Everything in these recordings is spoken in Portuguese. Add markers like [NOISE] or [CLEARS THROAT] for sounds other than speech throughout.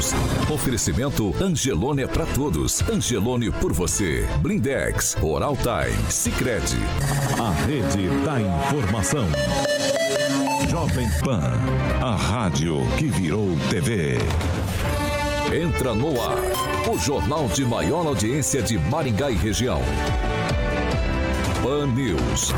News. Oferecimento Angelone é para todos. Angelone por você. Blindex, Oral Time. A rede da informação. Jovem Pan, a rádio que virou TV. Entra no ar, o jornal de maior audiência de Maringá e região. Pan News.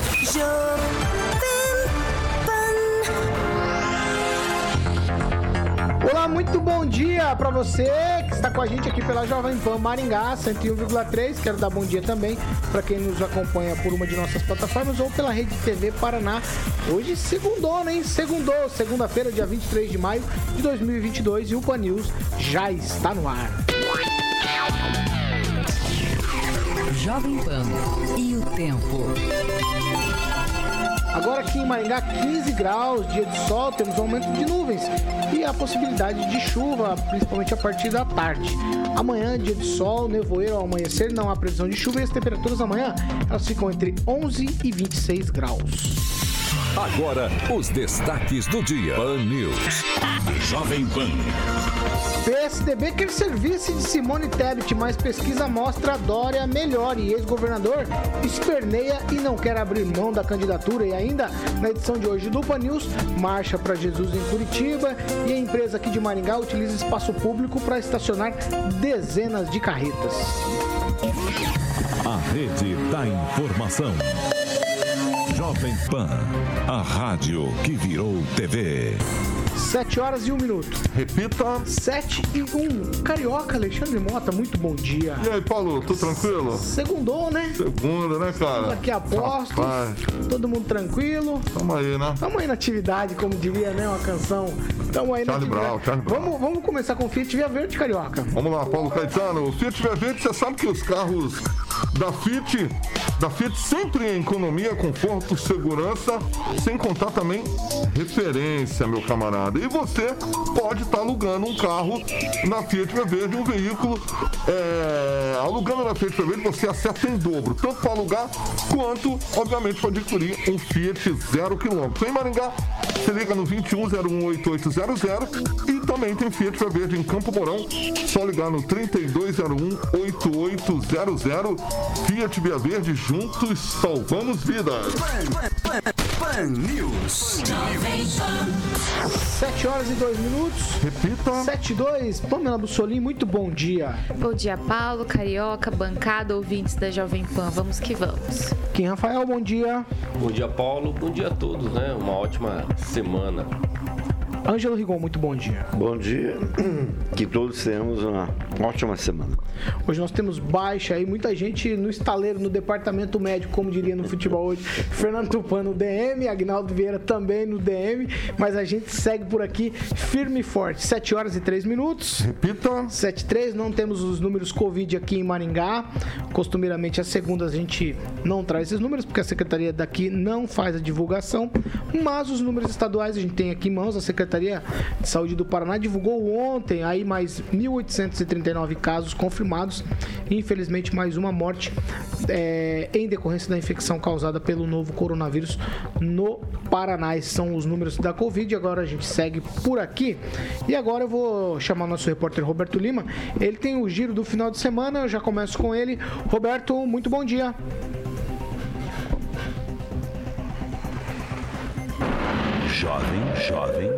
Olá, muito bom dia para você que está com a gente aqui pela Jovem Pan Maringá 101,3. Quero dar bom dia também para quem nos acompanha por uma de nossas plataformas ou pela Rede TV Paraná. Hoje segundou, hein? Segundou, segunda-feira, dia 23 de maio de 2022 e o Pan News já está no ar. Jovem Pan e o tempo. Agora aqui em Maringá, 15 graus, dia de sol, temos um aumento de nuvens e a possibilidade de chuva, principalmente a partir da tarde. Amanhã, dia de sol, nevoeiro ao amanhecer, não há previsão de chuva e as temperaturas amanhã elas ficam entre 11 e 26 graus. Agora, os destaques do dia. Pan News. Jovem Pan. PSDB quer serviço de Simone Tebet, mas pesquisa mostra Dória melhor e ex-governador esperneia e não quer abrir mão da candidatura. E ainda, na edição de hoje do Pan News, marcha para Jesus em Curitiba e a empresa aqui de Maringá utiliza espaço público para estacionar dezenas de carretas. A rede da informação. Jovem Pan, a rádio que virou TV. 7 horas e 1 minuto. Repita. 7 e 1. Carioca, Alexandre Mota, muito bom dia. E aí, Paulo, tudo tranquilo? Segundou, né? Segunda, né, cara? Aqui a postos. Rapaz. Todo mundo tranquilo. Tamo aí, né? Tamo aí na atividade, como diria, né? Uma canção. Tamo aí na Charlie atividade. Brown, Charlie Brown. Vamos, vamos começar com o Fiat Via Verde, Carioca. Vamos lá, Paulo Caetano. O Fiat Via Verde, você sabe que os carros da Fiat, da Fiat sempre em economia, conforto, segurança, sem contar também referência, meu camarada. E você pode estar alugando um carro na Fiat Verde, um veículo. é, alugando na Fiat Verde, você acerta em dobro, tanto para alugar quanto, obviamente, para adquirir um Fiat zero quilômetro. Em Maringá, se liga no 21018800 e também tem Fiat Verde em Campo Mourão. Só ligar no 32018800. Fiat Via Verde, juntos salvamos vidas. Pan News. 7 horas e 2 minutos. Repita. 7 e 2. Pamela Bussolim, muito bom dia. Bom dia, Paulo, Carioca, bancada, ouvintes da Jovem Pan. Vamos que vamos. Kim Rafael, bom dia. Bom dia, Paulo. Bom dia a todos, né? Uma ótima semana. Ângelo Rigon, muito bom dia. Bom dia, [CLEARS THROAT] que todos tenhamos uma ótima semana. Hoje nós temos baixa aí, muita gente no estaleiro, no departamento médico, como diria no futebol hoje. [LAUGHS] Fernando Tupan no DM, Agnaldo Vieira também no DM, mas a gente segue por aqui firme e forte. 7 horas e 3 minutos. Repita. 73, não temos os números Covid aqui em Maringá. Costumeiramente, às segundas, a gente não traz esses números, porque a secretaria daqui não faz a divulgação. Mas os números estaduais a gente tem aqui em mãos. A Secretaria de Saúde do Paraná divulgou ontem aí mais 1.839 casos confirmados. Infelizmente, mais uma morte é, em decorrência da infecção causada pelo novo coronavírus no Paraná. Esses são os números da Covid. Agora a gente segue por aqui. E agora eu vou chamar nosso repórter Roberto Lima. Ele tem o giro do final de semana. Eu já começo com ele. Roberto, muito bom dia. Jovem, jovem,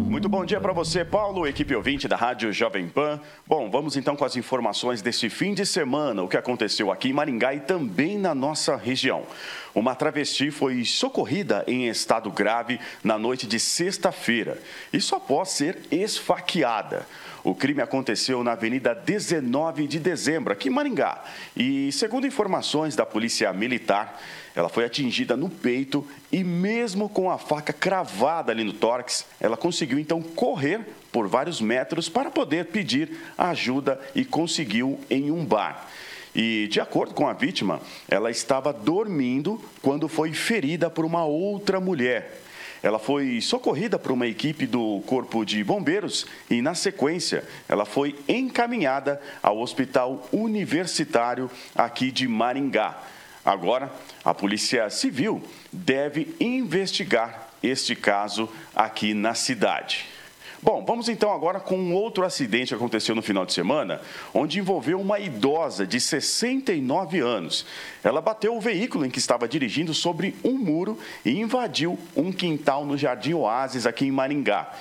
Muito bom dia para você, Paulo, equipe ouvinte da Rádio Jovem Pan. Bom, vamos então com as informações desse fim de semana, o que aconteceu aqui em Maringá e também na nossa região. Uma travesti foi socorrida em estado grave na noite de sexta-feira, isso após ser esfaqueada. O crime aconteceu na Avenida 19 de Dezembro, aqui em Maringá. E, segundo informações da Polícia Militar, ela foi atingida no peito e, mesmo com a faca cravada ali no tórax, ela conseguiu então correr por vários metros para poder pedir ajuda e conseguiu em um bar. E, de acordo com a vítima, ela estava dormindo quando foi ferida por uma outra mulher. Ela foi socorrida por uma equipe do Corpo de Bombeiros e, na sequência, ela foi encaminhada ao Hospital Universitário aqui de Maringá. Agora, a Polícia Civil deve investigar este caso aqui na cidade. Bom, vamos então agora com um outro acidente que aconteceu no final de semana, onde envolveu uma idosa de 69 anos. Ela bateu o veículo em que estava dirigindo sobre um muro e invadiu um quintal no Jardim Oasis, aqui em Maringá.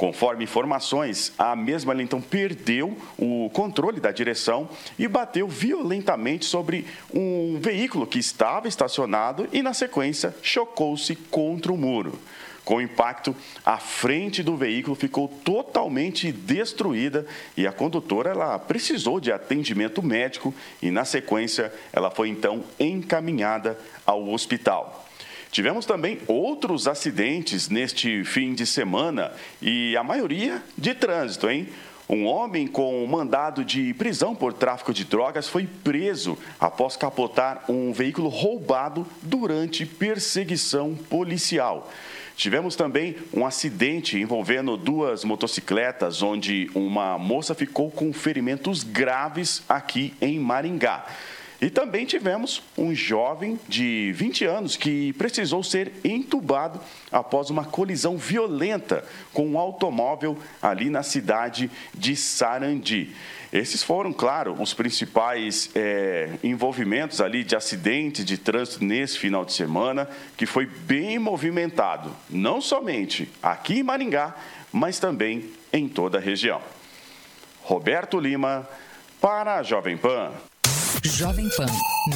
Conforme informações, a mesma então perdeu o controle da direção e bateu violentamente sobre um veículo que estava estacionado e, na sequência, chocou-se contra o muro. Com o impacto, a frente do veículo ficou totalmente destruída e a condutora ela precisou de atendimento médico e, na sequência, ela foi então encaminhada ao hospital. Tivemos também outros acidentes neste fim de semana e a maioria de trânsito, hein? Um homem com mandado de prisão por tráfico de drogas foi preso após capotar um veículo roubado durante perseguição policial. Tivemos também um acidente envolvendo duas motocicletas, onde uma moça ficou com ferimentos graves aqui em Maringá. E também tivemos um jovem de 20 anos que precisou ser entubado após uma colisão violenta com um automóvel ali na cidade de Sarandi. Esses foram, claro, os principais é, envolvimentos ali de acidentes de trânsito nesse final de semana, que foi bem movimentado, não somente aqui em Maringá, mas também em toda a região. Roberto Lima, para a Jovem Pan. Jovem Pan,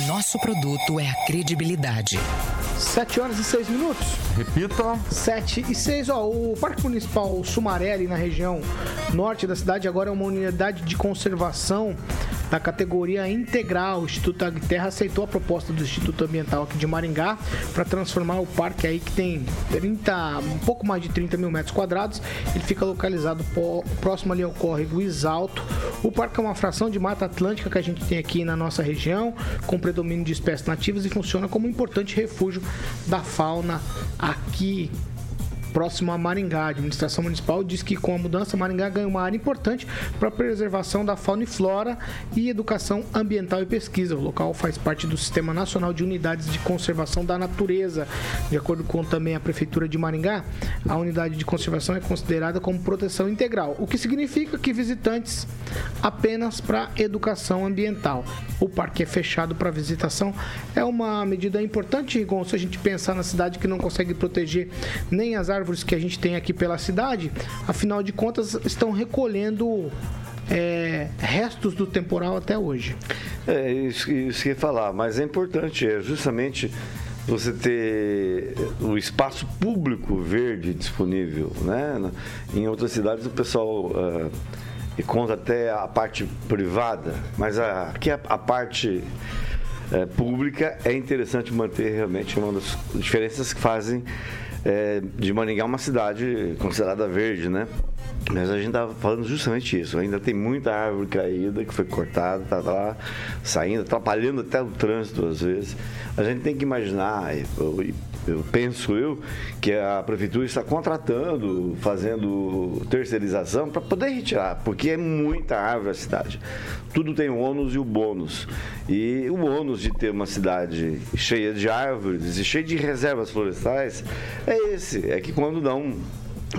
nosso produto é a credibilidade. 7 horas e 6 minutos. Repita. 7 e 6, ó. O Parque Municipal Sumaré, ali na região norte da cidade, agora é uma unidade de conservação da categoria integral. O Instituto Agterra aceitou a proposta do Instituto Ambiental aqui de Maringá para transformar o parque aí que tem 30, um pouco mais de 30 mil metros quadrados. Ele fica localizado próximo ali ao córrego Isalto. O parque é uma fração de mata atlântica que a gente tem aqui na nossa região, com predomínio de espécies nativas e funciona como um importante refúgio da fauna aqui próximo a Maringá. A administração municipal diz que com a mudança, Maringá ganha uma área importante para a preservação da fauna e flora e educação ambiental e pesquisa. O local faz parte do Sistema Nacional de Unidades de Conservação da Natureza. De acordo com também a Prefeitura de Maringá, a unidade de conservação é considerada como proteção integral, o que significa que visitantes apenas para educação ambiental. O parque é fechado para visitação. É uma medida importante, Rigon, se a gente pensar na cidade que não consegue proteger nem as árvores árvores que a gente tem aqui pela cidade, afinal de contas, estão recolhendo é, restos do temporal até hoje. É isso, isso que ia falar, mas é importante, é justamente você ter o espaço público verde disponível, né? Em outras cidades o pessoal uh, conta até a parte privada, mas a, aqui a, a parte uh, pública é interessante manter realmente uma das diferenças que fazem é, de Maringá uma cidade considerada verde, né? Mas a gente estava falando justamente isso. Ainda tem muita árvore caída que foi cortada, está lá saindo, atrapalhando até o trânsito às vezes. A gente tem que imaginar, eu, eu penso eu, que a prefeitura está contratando, fazendo terceirização para poder retirar, porque é muita árvore a cidade. Tudo tem o ônus e o bônus. E o ônus de ter uma cidade cheia de árvores e cheia de reservas florestais é esse, é que quando dá um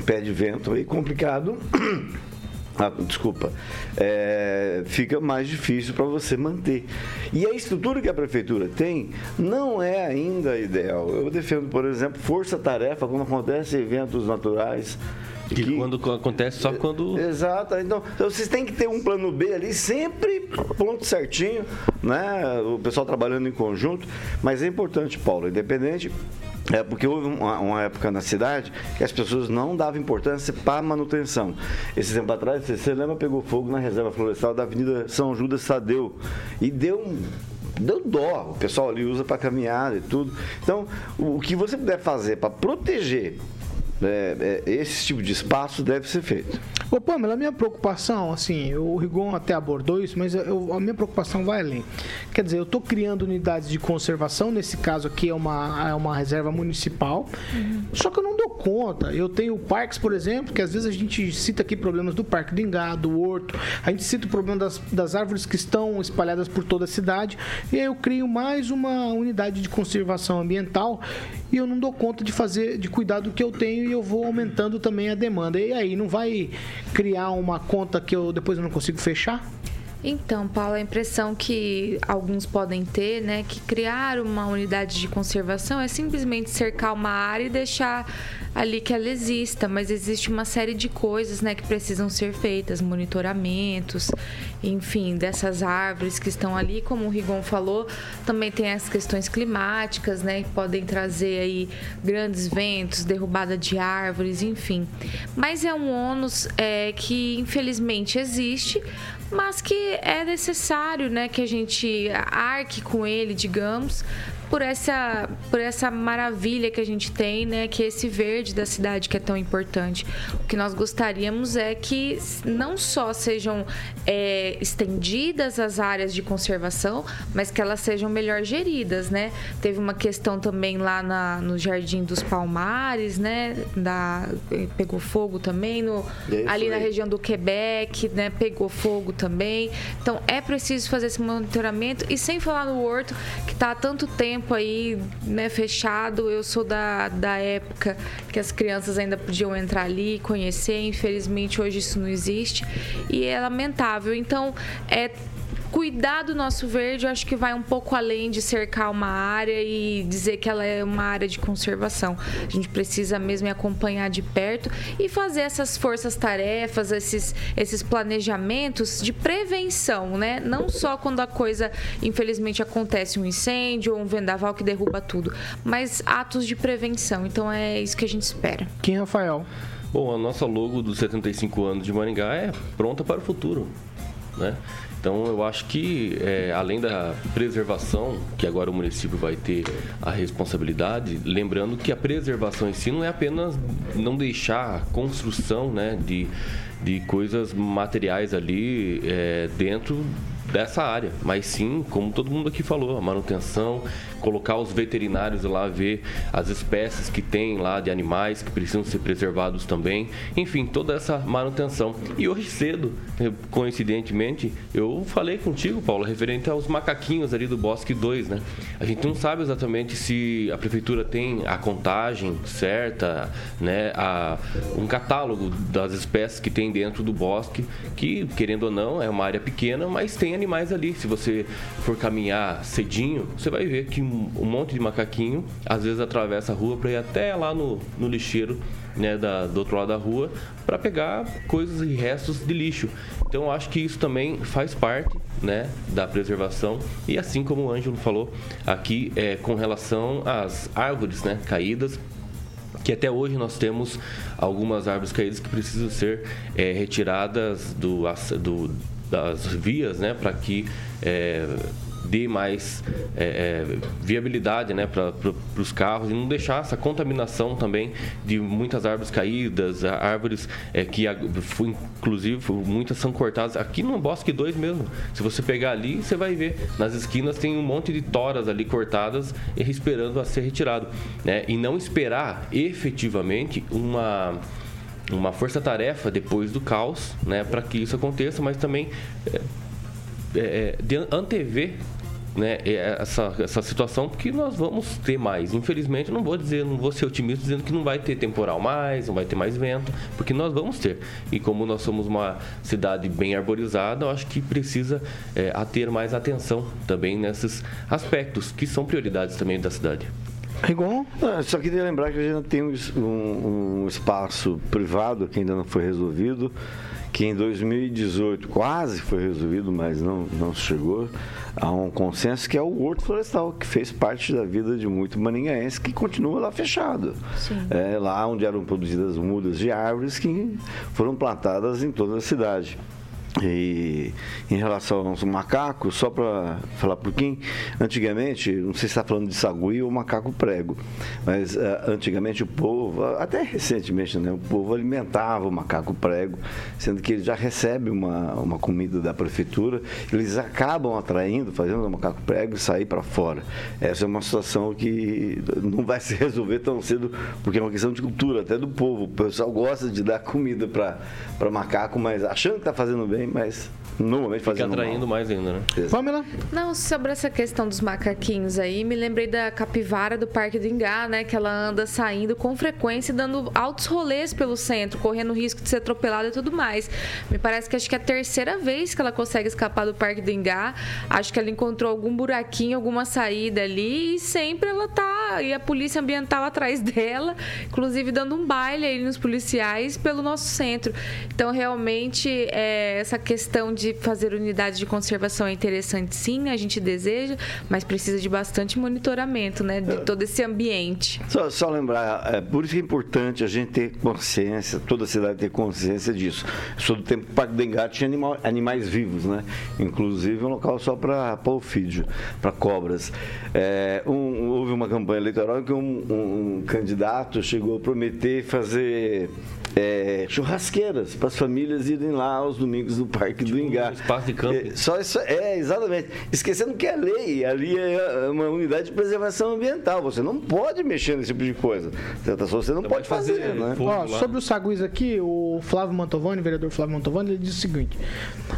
pé de vento aí complicado. [CLEARS THROAT] Ah, desculpa, é, fica mais difícil para você manter. E a estrutura que a prefeitura tem não é ainda ideal. Eu defendo, por exemplo, força-tarefa quando acontecem eventos naturais. Que, que, quando acontece só quando. Exato. Então, então, vocês têm que ter um plano B ali, sempre ponto certinho, né? O pessoal trabalhando em conjunto. Mas é importante, Paulo, independente é porque houve uma, uma, época na cidade que as pessoas não davam importância para a manutenção. Esse tempo atrás, você lembra, pegou fogo na reserva florestal da Avenida São Judas Tadeu. E deu um deu dó. O pessoal ali usa para caminhar e tudo. Então, o que você puder fazer para proteger é, é, esse tipo de espaço deve ser feito. Ô, Pamela, a minha preocupação, assim, o Rigon até abordou isso, mas eu, a minha preocupação vai além. Quer dizer, eu estou criando unidades de conservação, nesse caso aqui é uma, é uma reserva municipal, uhum. só que eu não dou conta. Eu tenho parques, por exemplo, que às vezes a gente cita aqui problemas do Parque do Engado, do Horto, a gente cita o problema das, das árvores que estão espalhadas por toda a cidade, e aí eu crio mais uma unidade de conservação ambiental e eu não dou conta de fazer, de cuidar do que eu tenho e eu vou aumentando também a demanda. E aí, não vai criar uma conta que eu depois eu não consigo fechar? Então, Paulo, a impressão que alguns podem ter, né, que criar uma unidade de conservação é simplesmente cercar uma área e deixar ali que ela exista, mas existe uma série de coisas, né, que precisam ser feitas, monitoramentos, enfim, dessas árvores que estão ali, como o Rigon falou, também tem as questões climáticas, né, que podem trazer aí grandes ventos, derrubada de árvores, enfim. Mas é um ônus é, que infelizmente existe, mas que é necessário, né, que a gente arque com ele, digamos, por essa, por essa maravilha que a gente tem, né? Que é esse verde da cidade que é tão importante. O que nós gostaríamos é que não só sejam é, estendidas as áreas de conservação, mas que elas sejam melhor geridas, né? Teve uma questão também lá na, no Jardim dos Palmares, né? Da, pegou fogo também, no, ali na região do Quebec, né? Pegou fogo também. Então é preciso fazer esse monitoramento e sem falar no horto que está há tanto tempo tempo aí, né, fechado. Eu sou da, da época que as crianças ainda podiam entrar ali, conhecer. Infelizmente, hoje isso não existe. E é lamentável. Então, é cuidar do nosso verde, eu acho que vai um pouco além de cercar uma área e dizer que ela é uma área de conservação. A gente precisa mesmo acompanhar de perto e fazer essas forças-tarefas, esses, esses planejamentos de prevenção, né? Não só quando a coisa, infelizmente, acontece um incêndio ou um vendaval que derruba tudo, mas atos de prevenção. Então é isso que a gente espera. Quem, Rafael? Bom, a nossa logo dos 75 anos de Maringá é pronta para o futuro, né? Então, eu acho que, é, além da preservação, que agora o município vai ter a responsabilidade, lembrando que a preservação em si não é apenas não deixar a construção né, de, de coisas materiais ali é, dentro dessa área, mas sim, como todo mundo aqui falou, a manutenção, colocar os veterinários lá ver as espécies que tem lá de animais que precisam ser preservados também, enfim, toda essa manutenção. E hoje cedo, eh, coincidentemente, eu falei contigo, Paulo, referente aos macaquinhos ali do Bosque 2, né? A gente não sabe exatamente se a prefeitura tem a contagem certa, né, a, um catálogo das espécies que tem dentro do bosque, que querendo ou não é uma área pequena, mas tem animais ali. Se você for caminhar cedinho, você vai ver que um, monte de macaquinho às vezes atravessa a rua para ir até lá no, no lixeiro né, da, do outro lado da rua para pegar coisas e restos de lixo. Então acho que isso também faz parte né, da preservação e assim como o Ângelo falou aqui é, com relação às árvores né, caídas que até hoje nós temos algumas árvores caídas que precisam ser é, retiradas do, do das vias, né, para que é, dê mais é, é, viabilidade né, para os carros e não deixar essa contaminação também de muitas árvores caídas, árvores é, que inclusive muitas são cortadas aqui no Bosque 2 mesmo. Se você pegar ali, você vai ver nas esquinas tem um monte de toras ali cortadas esperando a ser retirado, né? E não esperar efetivamente uma uma força-tarefa depois do caos, né, para que isso aconteça, mas também é, é, de antever né, essa, essa situação, porque nós vamos ter mais. Infelizmente, não vou dizer, não vou ser otimista dizendo que não vai ter temporal mais, não vai ter mais vento, porque nós vamos ter. E como nós somos uma cidade bem arborizada, eu acho que precisa é, ter mais atenção também nesses aspectos que são prioridades também da cidade. Rigon? Ah, só queria lembrar que a gente tem um, um, um espaço privado que ainda não foi resolvido, que em 2018 quase foi resolvido, mas não, não chegou a um consenso, que é o Horto Florestal, que fez parte da vida de muito maningaense, que continua lá fechado. É lá onde eram produzidas mudas de árvores que foram plantadas em toda a cidade. E em relação aos macacos, só para falar por quem, antigamente, não sei se está falando de sagui ou macaco prego, mas uh, antigamente o povo, até recentemente, né, o povo alimentava o macaco prego, sendo que ele já recebe uma, uma comida da prefeitura, eles acabam atraindo, fazendo o macaco prego e sair para fora. Essa é uma situação que não vai se resolver tão cedo, porque é uma questão de cultura, até do povo. O pessoal gosta de dar comida para macaco, mas achando que está fazendo bem, podem mais normalmente Fica fazendo atraindo mal. mais ainda, né? Pamela? Não, sobre essa questão dos macaquinhos aí, me lembrei da capivara do Parque do Ingá, né? Que ela anda saindo com frequência e dando altos rolês pelo centro, correndo risco de ser atropelada e tudo mais. Me parece que acho que é a terceira vez que ela consegue escapar do Parque do Ingá. Acho que ela encontrou algum buraquinho, alguma saída ali e sempre ela tá. E a polícia ambiental atrás [LAUGHS] dela, inclusive dando um baile aí nos policiais pelo nosso centro. Então, realmente, é, essa questão de fazer unidades de conservação é interessante, sim, a gente deseja, mas precisa de bastante monitoramento, né? De todo esse ambiente. Só, só lembrar, é, por isso que é importante a gente ter consciência, toda a cidade ter consciência disso. Eu sou do tempo que o Parque do Engato tinha animal- animais vivos, né? Inclusive um local só para polfídeo, para cobras. É, um- houve uma campanha eleitoral em que um, um- um candidato chegou a prometer fazer é, churrasqueiras para as famílias irem lá aos domingos no Parque do Engá. um espaço de camping. É, só isso, é, exatamente. Esquecendo que é lei, ali é uma unidade de preservação ambiental. Você não pode mexer nesse tipo de coisa. Certa Você não Não pode pode fazer, fazer né? Ó, sobre os saguis aqui, o Flávio Mantovani, o vereador Flávio Mantovani, ele diz o seguinte: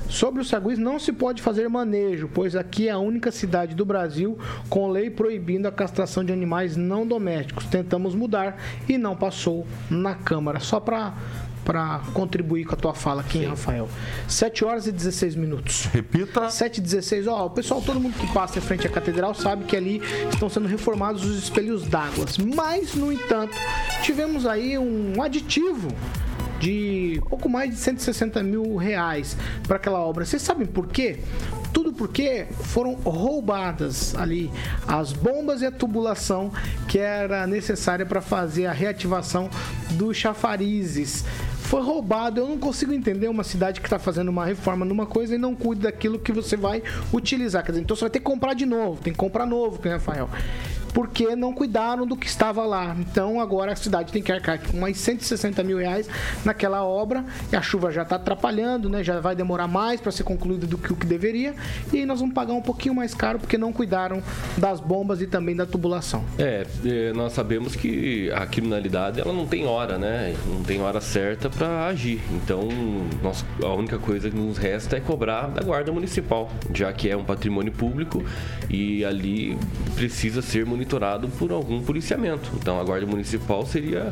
sobre os saguis não se pode fazer manejo, pois aqui é a única cidade do Brasil com lei proibindo a castração de animais não domésticos. Tentamos mudar e não passou na Câmara. Só para para contribuir com a tua fala aqui, hein, Rafael. 7 horas e 16 minutos. Repita. 7 e 16, ó, o pessoal, todo mundo que passa em frente à catedral sabe que ali estão sendo reformados os espelhos d'água. Mas, no entanto, tivemos aí um aditivo de pouco mais de 160 mil reais para aquela obra. Vocês sabem por quê? Tudo porque foram roubadas ali as bombas e a tubulação que era necessária para fazer a reativação dos chafarizes foi roubado. Eu não consigo entender uma cidade que está fazendo uma reforma numa coisa e não cuida daquilo que você vai utilizar. Quer dizer, então você vai ter que comprar de novo, tem que comprar novo, que Rafael. Porque não cuidaram do que estava lá. Então agora a cidade tem que arcar com mais 160 mil reais naquela obra. E a chuva já está atrapalhando, né? Já vai demorar mais para ser concluída do que o que deveria. E nós vamos pagar um pouquinho mais caro porque não cuidaram das bombas e também da tubulação. É, é, nós sabemos que a criminalidade ela não tem hora, né? Não tem hora certa para agir. Então, nós, a única coisa que nos resta é cobrar da guarda municipal, já que é um patrimônio público e ali precisa ser monitorado por algum policiamento. Então, a guarda municipal seria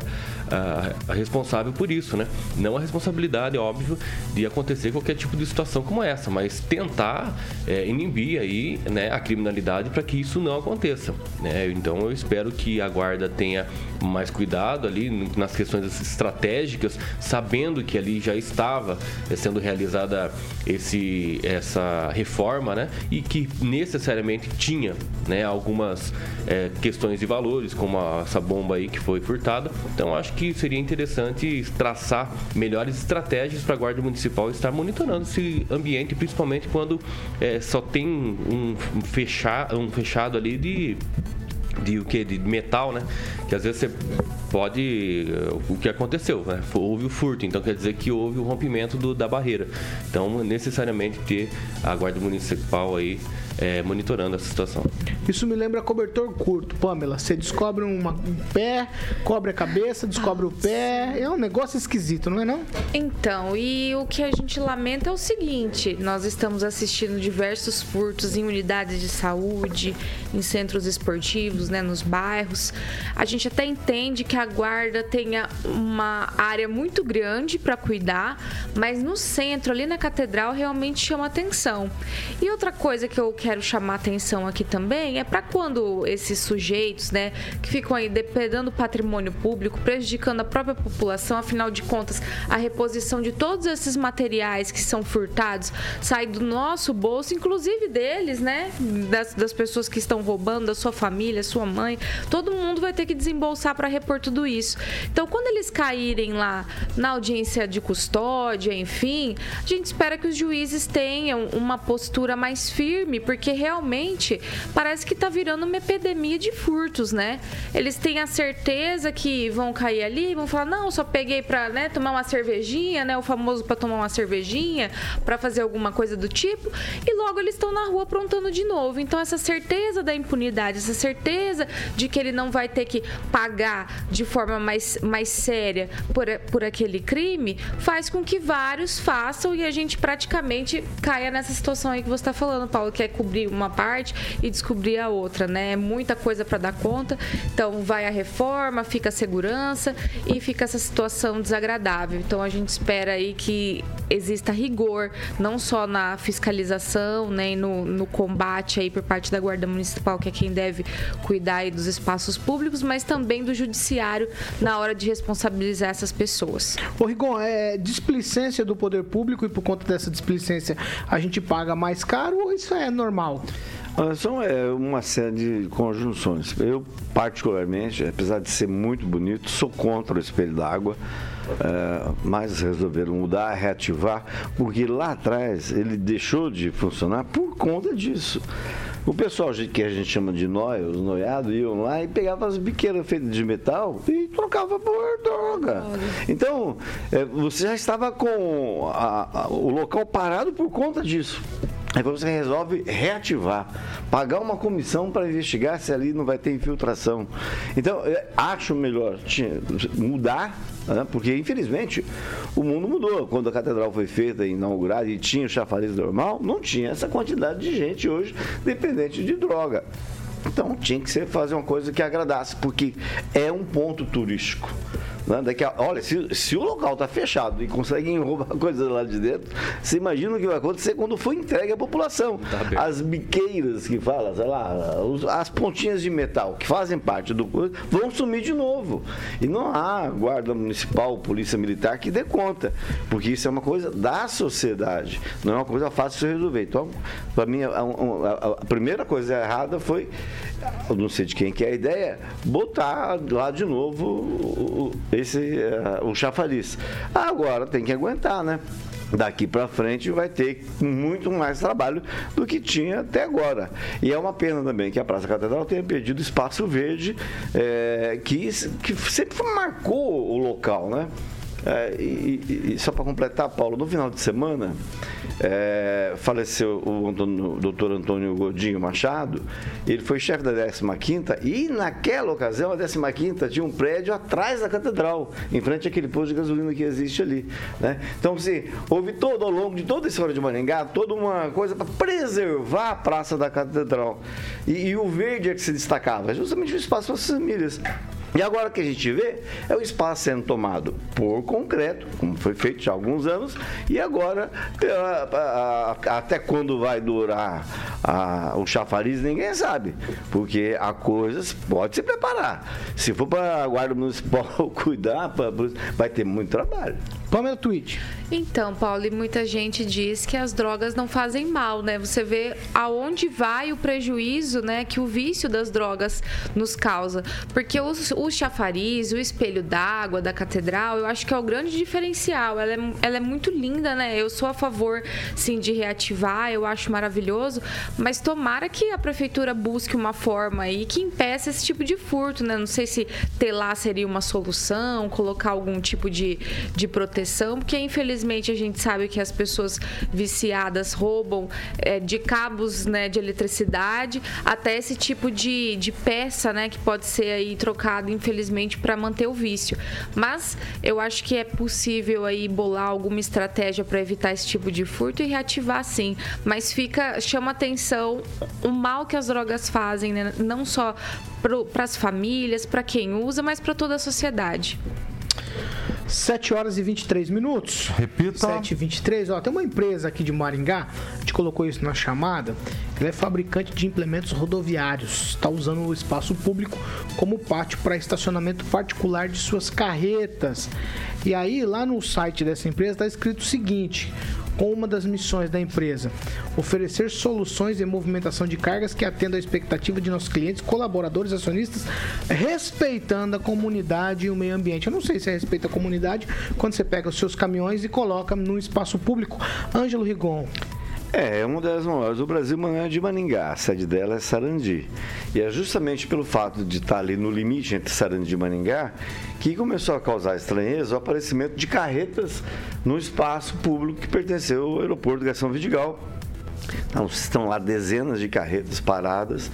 a, a responsável por isso, né? Não a responsabilidade, óbvio, de acontecer qualquer tipo de situação como essa, mas tentar é, inibir aí, né, a criminalidade para que isso não aconteça. Né? Então eu espero que a guarda tenha mais cuidado ali nas questões estratégicas, sabendo que ali já estava é, sendo realizada esse, essa reforma, né? E que necessariamente tinha, né, algumas é, questões de valores, como a- essa bomba aí que foi furtada. Então acho que seria interessante traçar melhores estratégias para a Guarda Municipal estar monitorando esse ambiente, principalmente quando é, só tem um, um fecha- um fechado ali de de o que de metal, né? Que às vezes você pode eh, o que aconteceu, né? Houve o furto, então quer dizer que houve o rompimento do- da barreira. Então necessariamente ter a guarda municipal aí eh, monitorando essa situação. Isso me lembra cobertor curto, Pamela. Você descobre uma- um pé, cobre a cabeça, descobre o pé. É um negócio esquisito, não é não? Então, e o que a gente lamenta é o seguinte: nós estamos assistindo diversos furtos em unidades de saúde, em centros esportivos, né, nos bairros. A gente até entende que a guarda tenha uma área muito grande para cuidar, mas no centro, ali na catedral, realmente chama atenção. E outra coisa que eu quero chamar atenção aqui também é para quando esses sujeitos, né, que ficam aí depredando o patrimônio público, prejudicando a própria população, afinal de contas, a reposição de todos esses materiais que são furtados sai do nosso bolso, inclusive deles, né, das, das pessoas que estão roubando, da sua família, sua mãe, todo mundo vai ter que desembolsar para repor tudo isso. Então, quando eles caírem lá na audiência de custódia, enfim, a gente espera que os juízes tenham uma postura mais firme, porque realmente parece que tá virando uma epidemia de furtos, né? Eles têm a certeza que vão cair ali, vão falar: "Não, só peguei para, né, tomar uma cervejinha, né, o famoso para tomar uma cervejinha, para fazer alguma coisa do tipo", e logo eles estão na rua aprontando de novo. Então essa certeza da impunidade, essa certeza de que ele não vai ter que pagar de forma mais, mais séria por, por aquele crime, faz com que vários façam e a gente praticamente caia nessa situação aí que você está falando, Paulo, que é cobrir uma parte e descobrir a outra, né? É muita coisa para dar conta. Então vai a reforma, fica a segurança e fica essa situação desagradável. Então a gente espera aí que exista rigor, não só na fiscalização, né, e no, no combate aí por parte da Guarda Municipal, que é quem deve cuidar aí dos espaços públicos, mas também do judiciário na hora de responsabilizar essas pessoas. Ô Rigon, é displicência do poder público e por conta dessa displicência a gente paga mais caro ou isso é normal? São é, uma série de conjunções. Eu, particularmente, apesar de ser muito bonito, sou contra o espelho d'água. É, mas resolveram mudar, reativar, porque lá atrás ele deixou de funcionar por conta disso. O pessoal que a gente chama de nóia, os noiados, iam lá e pegavam as biqueiras feitas de metal e trocava por droga. Então, é, você já estava com a, a, o local parado por conta disso. Aí você resolve reativar, pagar uma comissão para investigar se ali não vai ter infiltração. Então, acho melhor mudar, né? porque infelizmente o mundo mudou. Quando a catedral foi feita, inaugurada e tinha o chafariz normal, não tinha essa quantidade de gente hoje dependente de droga. Então tinha que ser fazer uma coisa que agradasse, porque é um ponto turístico. Né? Daqui a, olha, se, se o local está fechado e conseguem roubar [LAUGHS] coisas lá de dentro, você imagina o que vai acontecer quando for entregue à população. Tá as biqueiras que fala, sei lá, os, as pontinhas de metal que fazem parte do vão sumir de novo. E não há guarda municipal, polícia militar que dê conta, porque isso é uma coisa da sociedade, não é uma coisa fácil de resolver. Então, para mim, a, a, a primeira coisa errada foi, não sei de quem que é a ideia, botar lá de novo esse uh, o chafariz. Agora tem que aguentar, né? daqui para frente vai ter muito mais trabalho do que tinha até agora. E é uma pena também que a Praça Catedral tenha perdido espaço verde, é, que, que sempre marcou o local, né? É, e, e, só para completar, Paulo, no final de semana é, faleceu o, doutor Antônio Godinho Machado, ele foi chefe da 15ª e naquela ocasião, a 15ª tinha um prédio atrás da catedral, em frente àquele posto de gasolina que existe ali. Né? Então, assim, houve todo ao longo de toda a história de Maringá, toda uma coisa para preservar a Praça da Catedral. E, e, o verde é que se destacava, justamente o espaço para as famílias. E agora o que a gente vê é o espaço sendo tomado por concreto, como foi feito já há alguns anos, e agora até quando vai durar o chafariz ninguém sabe, porque a coisa pode se preparar. Se for para a Guarda Municipal [LAUGHS] cuidar, vai ter muito trabalho. Pamela Twitch. Então, Paulo, e muita gente diz que as drogas não fazem mal, né? Você vê aonde vai o prejuízo, né, que o vício das drogas nos causa. Porque o, o chafariz, o espelho d'água da catedral, eu acho que é o grande diferencial. Ela é, ela é muito linda, né? Eu sou a favor, sim, de reativar, eu acho maravilhoso, mas tomara que a prefeitura busque uma forma aí que impeça esse tipo de furto, né? Não sei se lá seria uma solução, colocar algum tipo de, de proteção, porque infelizmente a gente sabe que as pessoas viciadas roubam é, de cabos né, de eletricidade até esse tipo de, de peça, né, que pode ser aí trocado, infelizmente, para manter o vício. Mas eu acho que é possível aí bolar alguma estratégia para evitar esse tipo de furto e reativar sim. Mas fica, chama atenção o mal que as drogas fazem, né? não só para as famílias, para quem usa, mas para toda a sociedade. 7 horas e 23 minutos. Repita. 7 e 23. Ó, tem uma empresa aqui de Maringá, a gente colocou isso na chamada. Ela é fabricante de implementos rodoviários. Está usando o espaço público como pátio para estacionamento particular de suas carretas. E aí, lá no site dessa empresa, está escrito o seguinte: com uma das missões da empresa: oferecer soluções de movimentação de cargas que atendam à expectativa de nossos clientes, colaboradores, acionistas, respeitando a comunidade e o meio ambiente. Eu não sei se é respeito à comunidade quando você pega os seus caminhões e coloca no espaço público. Ângelo Rigon. É, é uma das maiores do Brasil, mas não é de Maningá. A sede dela é Sarandi. E é justamente pelo fato de estar ali no limite entre Sarandi e Maningá que começou a causar estranheza o aparecimento de carretas no espaço público que pertenceu ao aeroporto de Gação Vidigal. Então, estão lá dezenas de carretas paradas,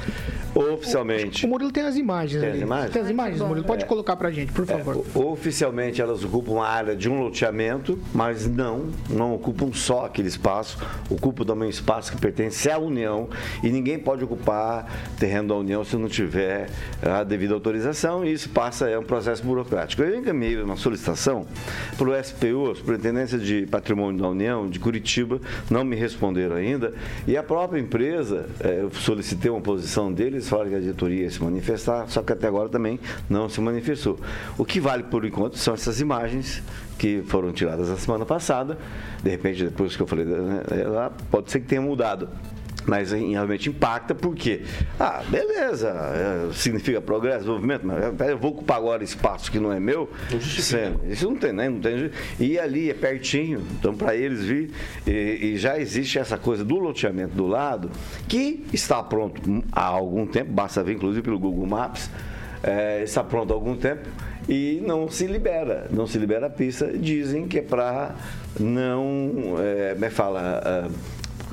oficialmente. O Murilo tem as imagens Tem ali. as imagens? Tem as imagens, bom. Murilo. Pode colocar pra gente, por favor. É, o- oficialmente elas ocupam a área de um loteamento, mas não, não ocupam só aquele espaço, ocupam também um espaço que pertence à União e ninguém pode ocupar terreno da União se não tiver a devida autorização e isso passa, é um processo burocrático. Eu encaminhei uma solicitação para o SPU, a Superintendência de Patrimônio da União, de Curitiba, não me responderam ainda, e a própria empresa, eh, eu solicitei uma posição deles, falaram que a diretoria ia se manifestar, só que até agora também não se manifestou. O que vale por enquanto são essas imagens que foram tiradas na semana passada, de repente depois que eu falei, né, pode ser que tenha mudado. Mas realmente impacta, porque, ah, beleza, é, significa progresso, desenvolvimento, mas eu- eu vou ocupar agora espaço que não é meu. Isso não tem, né? Não tem, e ali é pertinho, então para eles vir, e, e já existe essa coisa do loteamento do lado, que está pronto há algum tempo, basta ver inclusive pelo Google Maps, é, está pronto há algum tempo e não se libera, não se libera a pista. Dizem que é para não, é, como é fala, ah,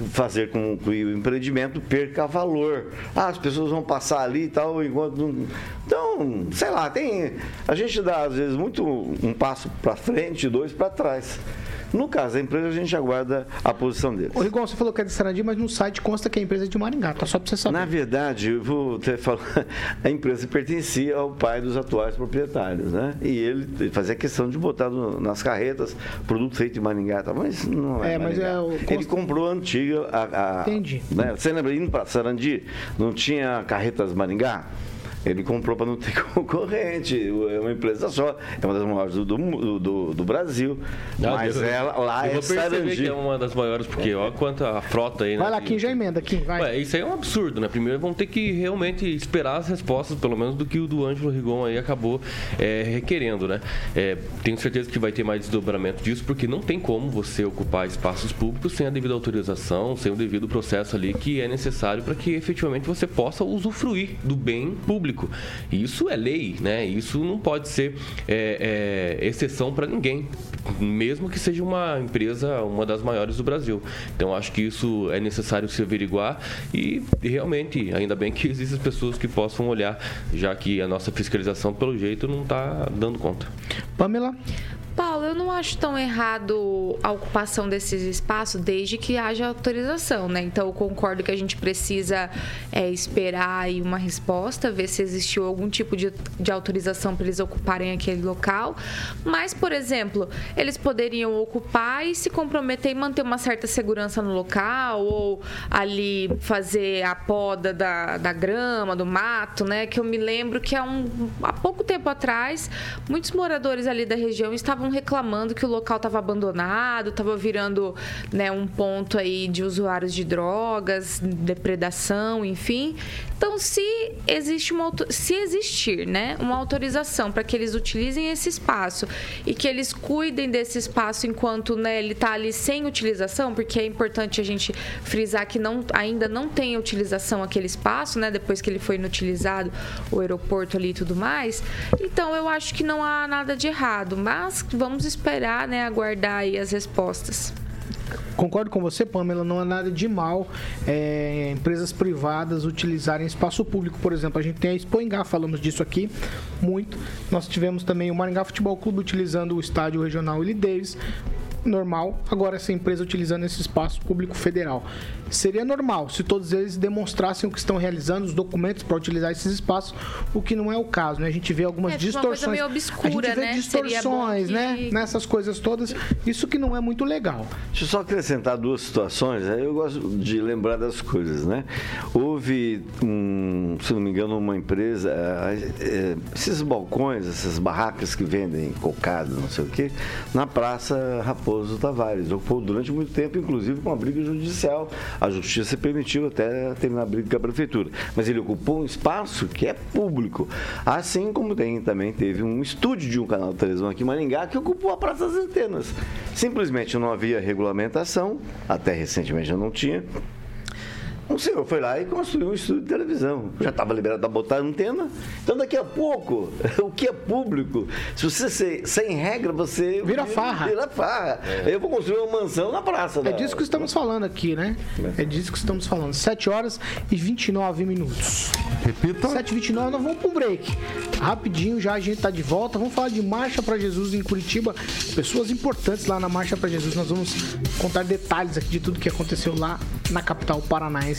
fazer com que o empreendimento perca valor. Ah, as pessoas vão passar ali e tal, enquanto não... Então, sei lá, tem... A gente dá, às vezes, muito um passo para frente e dois para trás. No caso da empresa, a gente aguarda a posição deles. Ô, Rigon, você falou que é de Sarandi, mas no site consta que a empresa é de Maringá, tá? Só pra você saber. Na verdade, eu vou até falar, [LAUGHS] a empresa pertencia ao pai dos atuais proprietários, né? E ele fazia questão de botar no- nas carretas produto feito em Maringá, tá? mas não é, É, mas é o- Ele comprou a antiga, a, a- Entendi. né? Você lembra indo para Sarandi, não tinha carretas Maringá? Ele comprou para não ter [LAUGHS] concorrente. É uma empresa só. É uma das maiores do, do, do- do Brasil. Ah, mas eu- ela lá eu é vou Sarandi. que é uma das maiores, porque olha quanto a frota aí, né? Vai lá, Kim, já emenda, Kim, vai. Ué, isso aí é um absurdo, né? Primeiro vão ter que realmente esperar as respostas, pelo menos do que o do Ângelo Rigon aí acabou é, requerendo, né? É, tenho certeza que vai ter mais desdobramento disso, porque não tem como você ocupar espaços públicos sem a devida autorização, sem o devido processo ali que é necessário para que efetivamente você possa usufruir do bem público. E isso é lei, né? Isso não pode ser é, é, exceção para ninguém, mesmo que seja uma empresa, uma das maiores do Brasil. Então acho que isso é necessário se averiguar e realmente, ainda bem que [LAUGHS] existem pessoas que possam olhar, já que a nossa fiscalização, pelo jeito, não está dando conta. Pamela? Paulo, eu não acho tão errado a ocupação desses espaços desde que haja autorização, né? Então eu concordo que a gente precisa é, esperar aí uma resposta, ver se existiu algum tipo de, de autorização para eles ocuparem aquele local. Mas, por exemplo, eles poderiam ocupar e se comprometer em manter uma certa segurança no local, ou ali fazer a poda da, da grama, do mato, né? Que eu me lembro que há, um, há pouco tempo atrás, muitos moradores ali da região estavam reclamando que o local estava abandonado, estava virando né, um ponto aí de usuários de drogas, depredação, enfim. Então, se existe uma se existir, né, uma autorização para que eles utilizem esse espaço e que eles cuidem desse espaço enquanto né, ele está ali sem utilização, porque é importante a gente frisar que não, ainda não tem utilização aquele espaço, né, depois que ele foi inutilizado, o aeroporto ali e tudo mais. Então, eu acho que não há nada de errado, mas vamos esperar, né, aguardar aí as respostas. Concordo com você, Pamela, não há nada de mal é, empresas privadas utilizarem espaço público, por exemplo. A gente tem a Expoingá, falamos disso aqui muito. Nós tivemos também o Maringá Futebol Clube utilizando o estádio regional Willie Davis. Normal, agora essa empresa utilizando esse espaço público federal. Seria normal se todos eles demonstrassem o que estão realizando, os documentos para utilizar esses espaços, o que não é o caso, né? A gente vê algumas É, fica uma coisa distorções. meio a obscura, gente vê né? Distorções, que- né? Nessas coisas todas. Isso que não é muito legal. Deixa eu só acrescentar duas situações. né? Eu gosto de lembrar das coisas, né? Houve, um, se não me engano, uma empresa, eh, eh, esses balcões, essas barracas que vendem cocada, não sei o quê, na Praça Raposo Bozo Tavares. Ocupou durante muito tempo, inclusive com a briga judicial. A justiça permitiu até terminar a briga com a prefeitura. Mas ele ocupou um espaço que é público. Assim como tem, também teve um estúdio de um canal de televisão aqui em Maringá que ocupou a Praça das Antenas. Simplesmente não havia regulamentação, até recentemente já não tinha. Um senhor foi lá e construiu um estúdio de televisão. Já estava liberado para botar antena. Então, daqui a pouco, [LAUGHS] o que é público, se você ser, sem regra, você. Vira farra. Vira farra. Eu vou construir uma mansão na praça. É disso que estamos falando aqui, né? É disso que estamos falando. 7 horas e 29 minutos. Repita. 7h29, nós vamos para um break. Rapidinho, já a gente tá de volta. Vamos falar de Marcha para Jesus em Curitiba. Pessoas importantes lá na Marcha para Jesus. Nós vamos contar detalhes aqui de tudo que aconteceu lá na capital paranaense.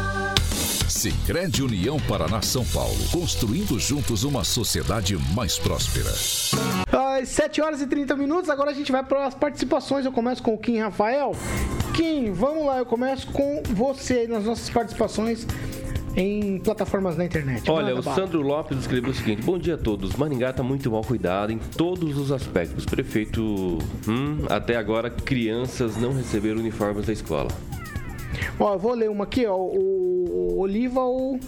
Sicredi União Paraná São Paulo. Construindo juntos uma sociedade mais próspera. Às 7 horas e 30 minutos, agora a gente vai para as participações. Eu começo com o Kim Rafael. Kim, vamos lá, eu começo com você aí nas nossas participações em plataformas na internet. Olha, Manda o bala. Sandro Lopes escreveu o seguinte: Bom dia a todos. Maringá está muito mal cuidado em todos os aspectos. Prefeito, hum, até agora crianças não receberam uniformes da escola. Ó, eu vou ler uma aqui, ó. O Oliva ou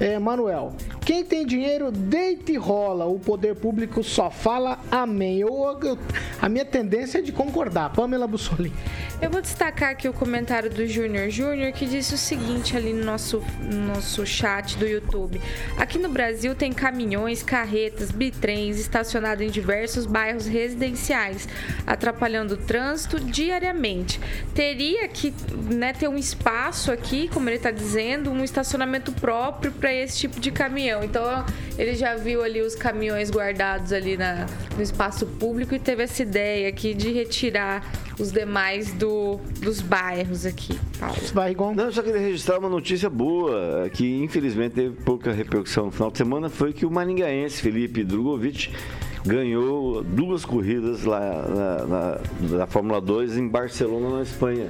é, Manuel. Quem tem dinheiro, deita e rola. O poder público só fala amém. Eu, eu- a minha tendência é de concordar. Pamela Bussolini. Eu vou destacar aqui o comentário do Júnior Júnior que disse o seguinte ali no nosso, no nosso chat do YouTube. Aqui no Brasil tem caminhões, carretas, bitrens estacionados em diversos bairros residenciais, atrapalhando o trânsito diariamente. Teria que né, ter um espaço aqui, como ele está dizendo, um estacionamento próprio para esse tipo de caminhão. Então ele já viu ali os caminhões guardados ali na, no espaço público e teve essa ideia aqui de retirar os demais do, dos bairros aqui, Paulo. Não, eu só queria registrar uma notícia boa, que infelizmente teve pouca repercussão no final de semana, foi que o maringaense Felipe Drogovic ganhou duas corridas lá na, na- na Fórmula 2 em Barcelona, na Espanha.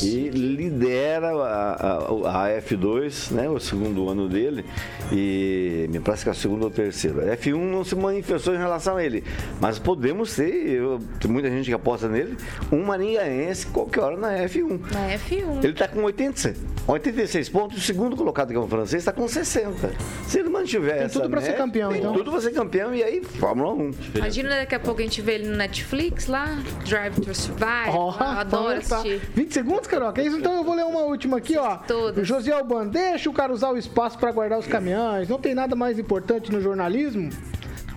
Que E lidera a, a- a F2, né, o segundo ano dele, e me parece que é o segundo ou terceiro. A F1 não se manifestou em relação a ele, mas podemos ter, eu- tem muita gente que aposta nele, um maringaense qualquer hora na F1. Na F1. Ele está com 80, 86 pontos. O segundo colocado, que é o francês, está com 60. Se ele mantiver Tem essa tudo pra ser campeão, tem então. tudo para ser campeão. E aí, Fórmula 1. Imagina daqui a pouco a gente vê ele no Netflix lá, Drive to Survive. Ó, eu adoro tá. assistir. 20 segundos, Carioca? É isso? Então eu vou ler uma última aqui, ó. Todas. José Alban, deixa o cara usar o espaço para guardar os caminhões. Não tem nada mais importante no jornalismo?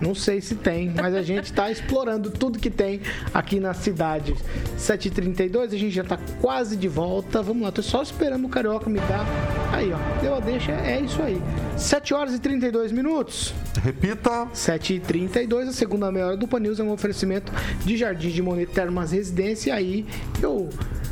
Não sei se tem, mas a gente está explorando tudo que tem aqui na cidade. 7h32, a gente já está quase de volta. Vamos lá, tô só esperando o Carioca me dar. Aí, ó, deu a deixa, é isso aí. 7 horas e 32 minutos. Repita. 7h32, a segunda meia hora do Pan News é um oferecimento de Jardim de Monet Termas Residência. E aí eu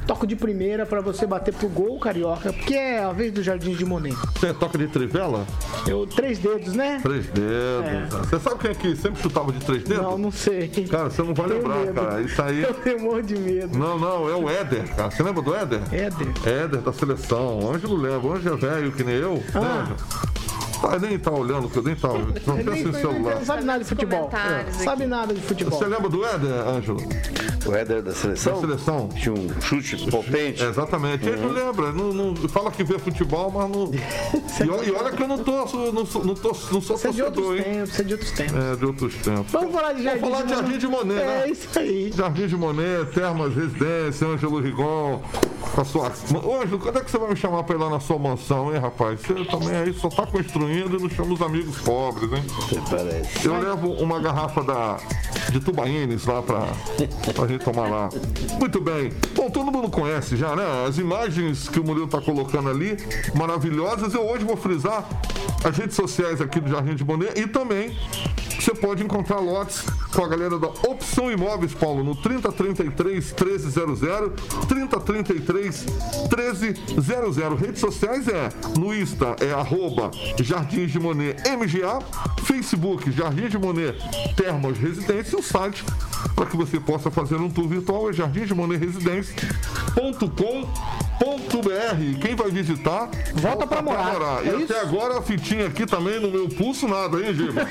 toco de primeira para você bater pro gol, Carioca, porque é a vez do Jardim de Monet. Tem toque de trivela? Eu, três dedos, né? Três dedos. Você sabe quem é que sempre chutava de três dedos? Não, não sei. Cara, você não vai Tenho lembrar, medo. cara. Isso aí. [LAUGHS] Eu tenho monte de medo. Não, não, é o Éder, cara. Você lembra do Éder? Éder. Éder da seleção. Ângelo lembra. Ângelo é velho, que nem eu. Ah. Ah, nem tá olhando, que eu nem tá. [LAUGHS] Não pensa em ele celular. não sabe nada de futebol. Aqui. Sabe nada de futebol. Você lembra do Éder, Ângelo? O header da Da seleção seleção? tinha um chute potente. É, exatamente. Ele não lembra, não, não- fala que vê futebol, mas não. [LAUGHS] E, olha- e olha que eu não tô, não sou, não tô, não sou Você é de outros torcedor, hein? tempos, você é de outros tempos. É, de outros tempos. Vamos falar de Jardim falar de Jardim de Monet, né? É isso aí. Jardim de Monet, Termas Residência, Ângelo Rigon, com a sua. Ô, Ângelo, quando é que você vai me chamar pra ir lá na sua mansão, hein, rapaz? Você também aí só tá construindo e não chama os amigos pobres, hein? Parece. Eu levo uma garrafa da, de tubaínes lá pra, pra gente tomar lá. Muito bem. Bom, todo mundo conhece já, né? As imagens que o Murilo tá colocando ali, maravilhosas. Eu hoje vou frisar as redes sociais aqui do Jardim de Monet e também você pode encontrar lotes com a galera da Opção Imóveis, Paulo, no 3033 1300, 3033 1300. Redes sociais é no Insta é arroba Jardins de Monet MGA, Facebook Jardim de Monet Termas Residência e o site para que você possa fazer um tour virtual é jardimdemoneresidência.com.br. Quem vai visitar, Volta pra morar. E É até isso? agora a fitinha aqui também no meu pulso, nada, hein, Giba? [LAUGHS]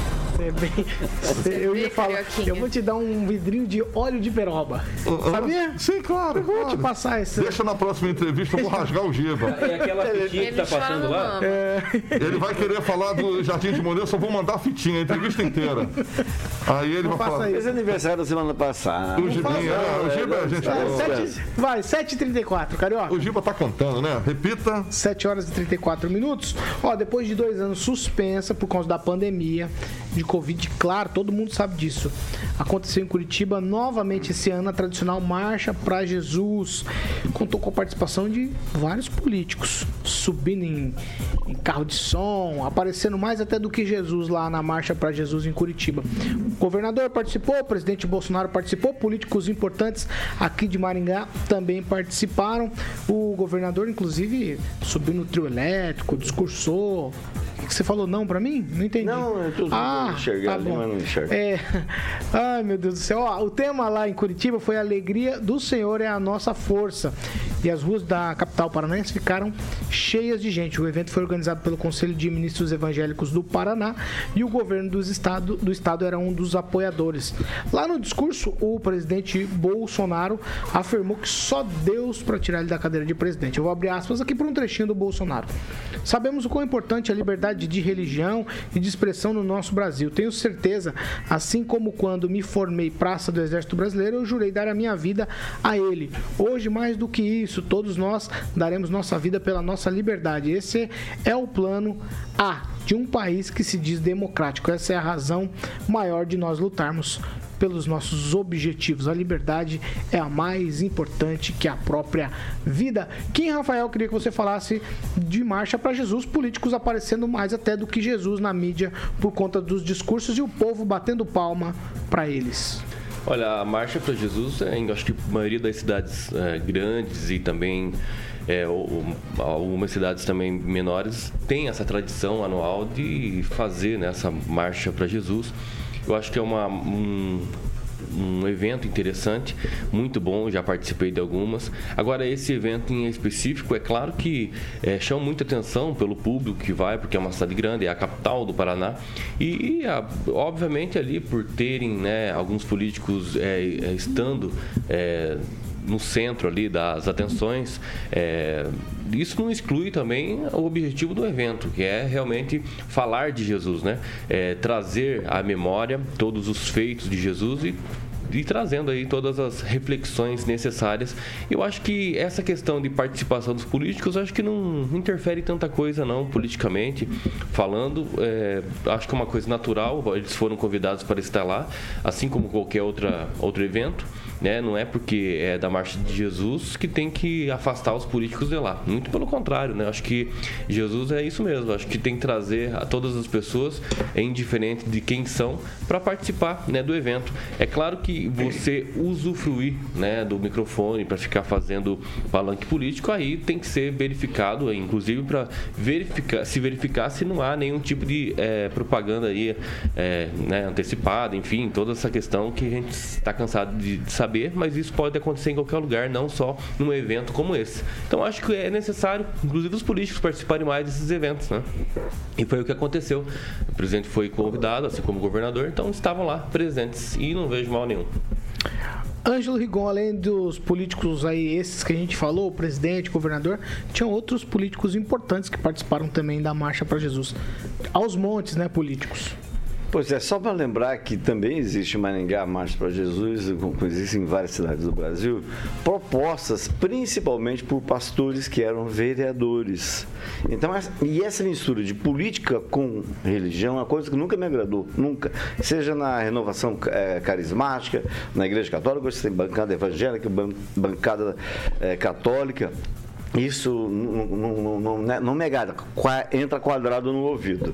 é bem- você- eu ia falar, eu vou te dar um vidrinho de óleo de peroba. Sabia? Sim, claro. Eu vou claro. te passar esse. Deixa na próxima entrevista, eu vou rasgar o Giba. É aquela fitinha que Ele tá passando lá. mama. Ele vai querer falar do Jardim de eu só vou mandar a fitinha, a entrevista inteira. Aí ele vai falar. Esse aniversário da semana passada. O Gibinha, é, o Giba, a gente. É, sete- vai, 7h34, Carioca. O Giba tá cantando, né? Repita. 7 horas e 34 minutos. Ó, depois de dois anos suspensa por causa da pandemia de Covid, claro, todo mundo sabe disso. Aconteceu em Curitiba novamente esse ano a tradicional Marcha para Jesus. Contou com a participação de vários políticos, subindo em, em carro de som, aparecendo mais até do que Jesus lá na Marcha para Jesus em Curitiba. O governador participou, o presidente Bolsonaro participou, políticos importantes aqui de Maringá também participaram. O governador, inclusive, subiu no trio elétrico, discursou. Você falou não pra mim? Não entendi. Não, eu tô tentando enxergar ali, mas não enxergo. É. [LAUGHS] Ai, meu Deus do céu. Ó, o tema lá em Curitiba foi a alegria do Senhor é a nossa força. E as ruas da capital paranaense ficaram cheias de gente. O evento foi organizado pelo Conselho de Ministros Evangélicos do Paraná e o governo dos estado, do estado era um dos apoiadores. Lá no discurso, o presidente Bolsonaro afirmou que só Deus para tirar ele da cadeira de presidente. Eu vou abrir aspas aqui por um trechinho do Bolsonaro. Sabemos o quão importante é a liberdade de religião e de expressão no nosso Brasil. Tenho certeza, assim como quando me formei praça do Exército Brasileiro, eu jurei dar a minha vida a ele. Hoje, mais do que isso, todos nós daremos nossa vida pela nossa liberdade. Esse é o plano A de um país que se diz democrático. Essa é a razão maior de nós lutarmos pelos nossos objetivos. A liberdade é a mais importante que a própria vida. Kim Rafael, queria que você falasse de Marcha para Jesus, políticos aparecendo mais até do que Jesus na mídia por conta dos discursos e o povo batendo palma para eles. Olha, a Marcha para Jesus, é, acho que a maioria das cidades é, grandes e também é, algumas cidades também menores tem essa tradição anual de fazer né, essa Marcha para Jesus. Eu acho que é uma, um, um evento interessante, muito bom, já participei de algumas. Agora, esse evento em específico, é claro que é, chama muita atenção pelo público que vai, porque é uma cidade grande, é a capital do Paraná. E, a- obviamente, ali por terem né, alguns políticos é, é, estando. é, no centro ali das atenções, é, isso não exclui também o objetivo do evento, que é realmente falar de Jesus, né? É, trazer à memória todos os feitos de Jesus e e trazendo aí todas as reflexões necessárias. Eu acho que essa questão de participação dos políticos, acho que não interfere tanta coisa não, politicamente falando. É, acho que é uma coisa natural, eles foram convidados para estar lá, assim como qualquer outra, outro evento. Né? Não é porque é da Marcha de Jesus que tem que afastar os políticos de lá. Muito pelo contrário, né? Acho que Jesus é isso mesmo. Acho que tem que trazer a todas as pessoas, é indiferente de quem são, para participar né, do evento. É claro que você usufruir né, do microfone para ficar fazendo palanque político, aí tem que ser verificado, inclusive para verificar, se verificar se não há nenhum tipo de eh, propaganda aí eh, né, antecipada, enfim, toda essa questão que a gente está cansado de, de saber, mas isso pode acontecer em qualquer lugar, não só num evento como esse. Então acho que é necessário, inclusive os políticos participarem mais desses eventos, né? E foi o que aconteceu. O presidente foi convidado, assim como o governador, então estavam lá presentes e não vejo mal nenhum. Ângelo Rigon, além dos políticos aí, esses que a gente falou, o presidente, o governador, tinham outros políticos importantes que participaram também da Marcha para Jesus. Aos montes, né, políticos. Pois é, só para lembrar que também existe Maringá Marcha para Jesus, como existe em várias cidades do Brasil, propostas principalmente por pastores que eram vereadores. Então, e essa mistura de política com religião é uma coisa que nunca me agradou, nunca. Seja na renovação eh, carismática, na Igreja Católica, você tem bancada evangélica, ban- bancada eh, católica. Isso não, não, me agrada, entra quadrado no ouvido.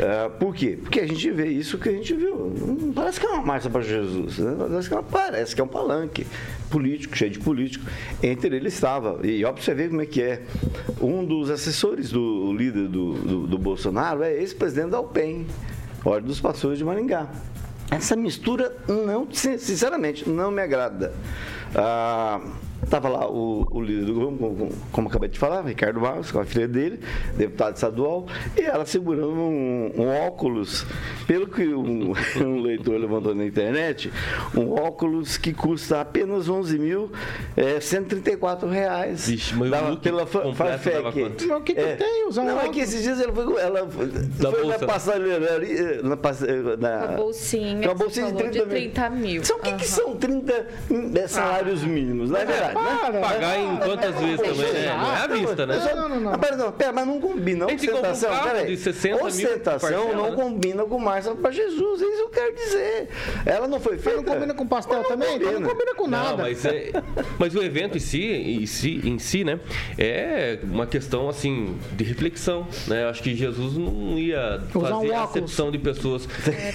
É, por quê? Porque a gente vê isso que a gente viu. Não parece que é uma marcha para Jesus, né? parece, que é uma- parece que é um palanque político, cheio de político. Entre ele estava, e ó, você ver como é que é. Um dos assessores do líder do, do, do Bolsonaro é ex-presidente da UPEM, Ordem dos Pastores de Maringá. Essa mistura, não, sin- sinceramente, não me agrada. Ah, Estava lá o, o líder do governo, como, como- acabei de falar, Ricardo Barros, com a filha dele, deputado estadual, e ela segurando um, um óculos, pelo que um, [LAUGHS] um leitor levantou na internet, um óculos que custa apenas 11.134 reais. Vixe, mas Dava- pela Fa- completo dava Farfetch. quanto? Mas o que que tem? Usar um Não, é que esses dias ela foi, ela Da foi bolsa. na passarelaria, na, passe- na, A bolsinha, bolsinha de falou, 30 de 30 mil. São o que, que são 30 eh, salários mínimos, não é verdade? Né? Para, Pagar em quantas vezes também, né? Não é à vista, né? Não, não, não. Ah, pera, não, pera, mas não combina. Um Ostentação, carro peraí. de 60 mil Ostentação não né? combina com marcha para Jesus, é isso eu quero dizer. Ela não foi feita. não combina com pastel também? Então não combina com nada. Não, mas, é, mas o evento em si, em si, em si, né, é uma questão assim de reflexão, né? Eu acho que Jesus não ia um fazer óculos. acepção de pessoas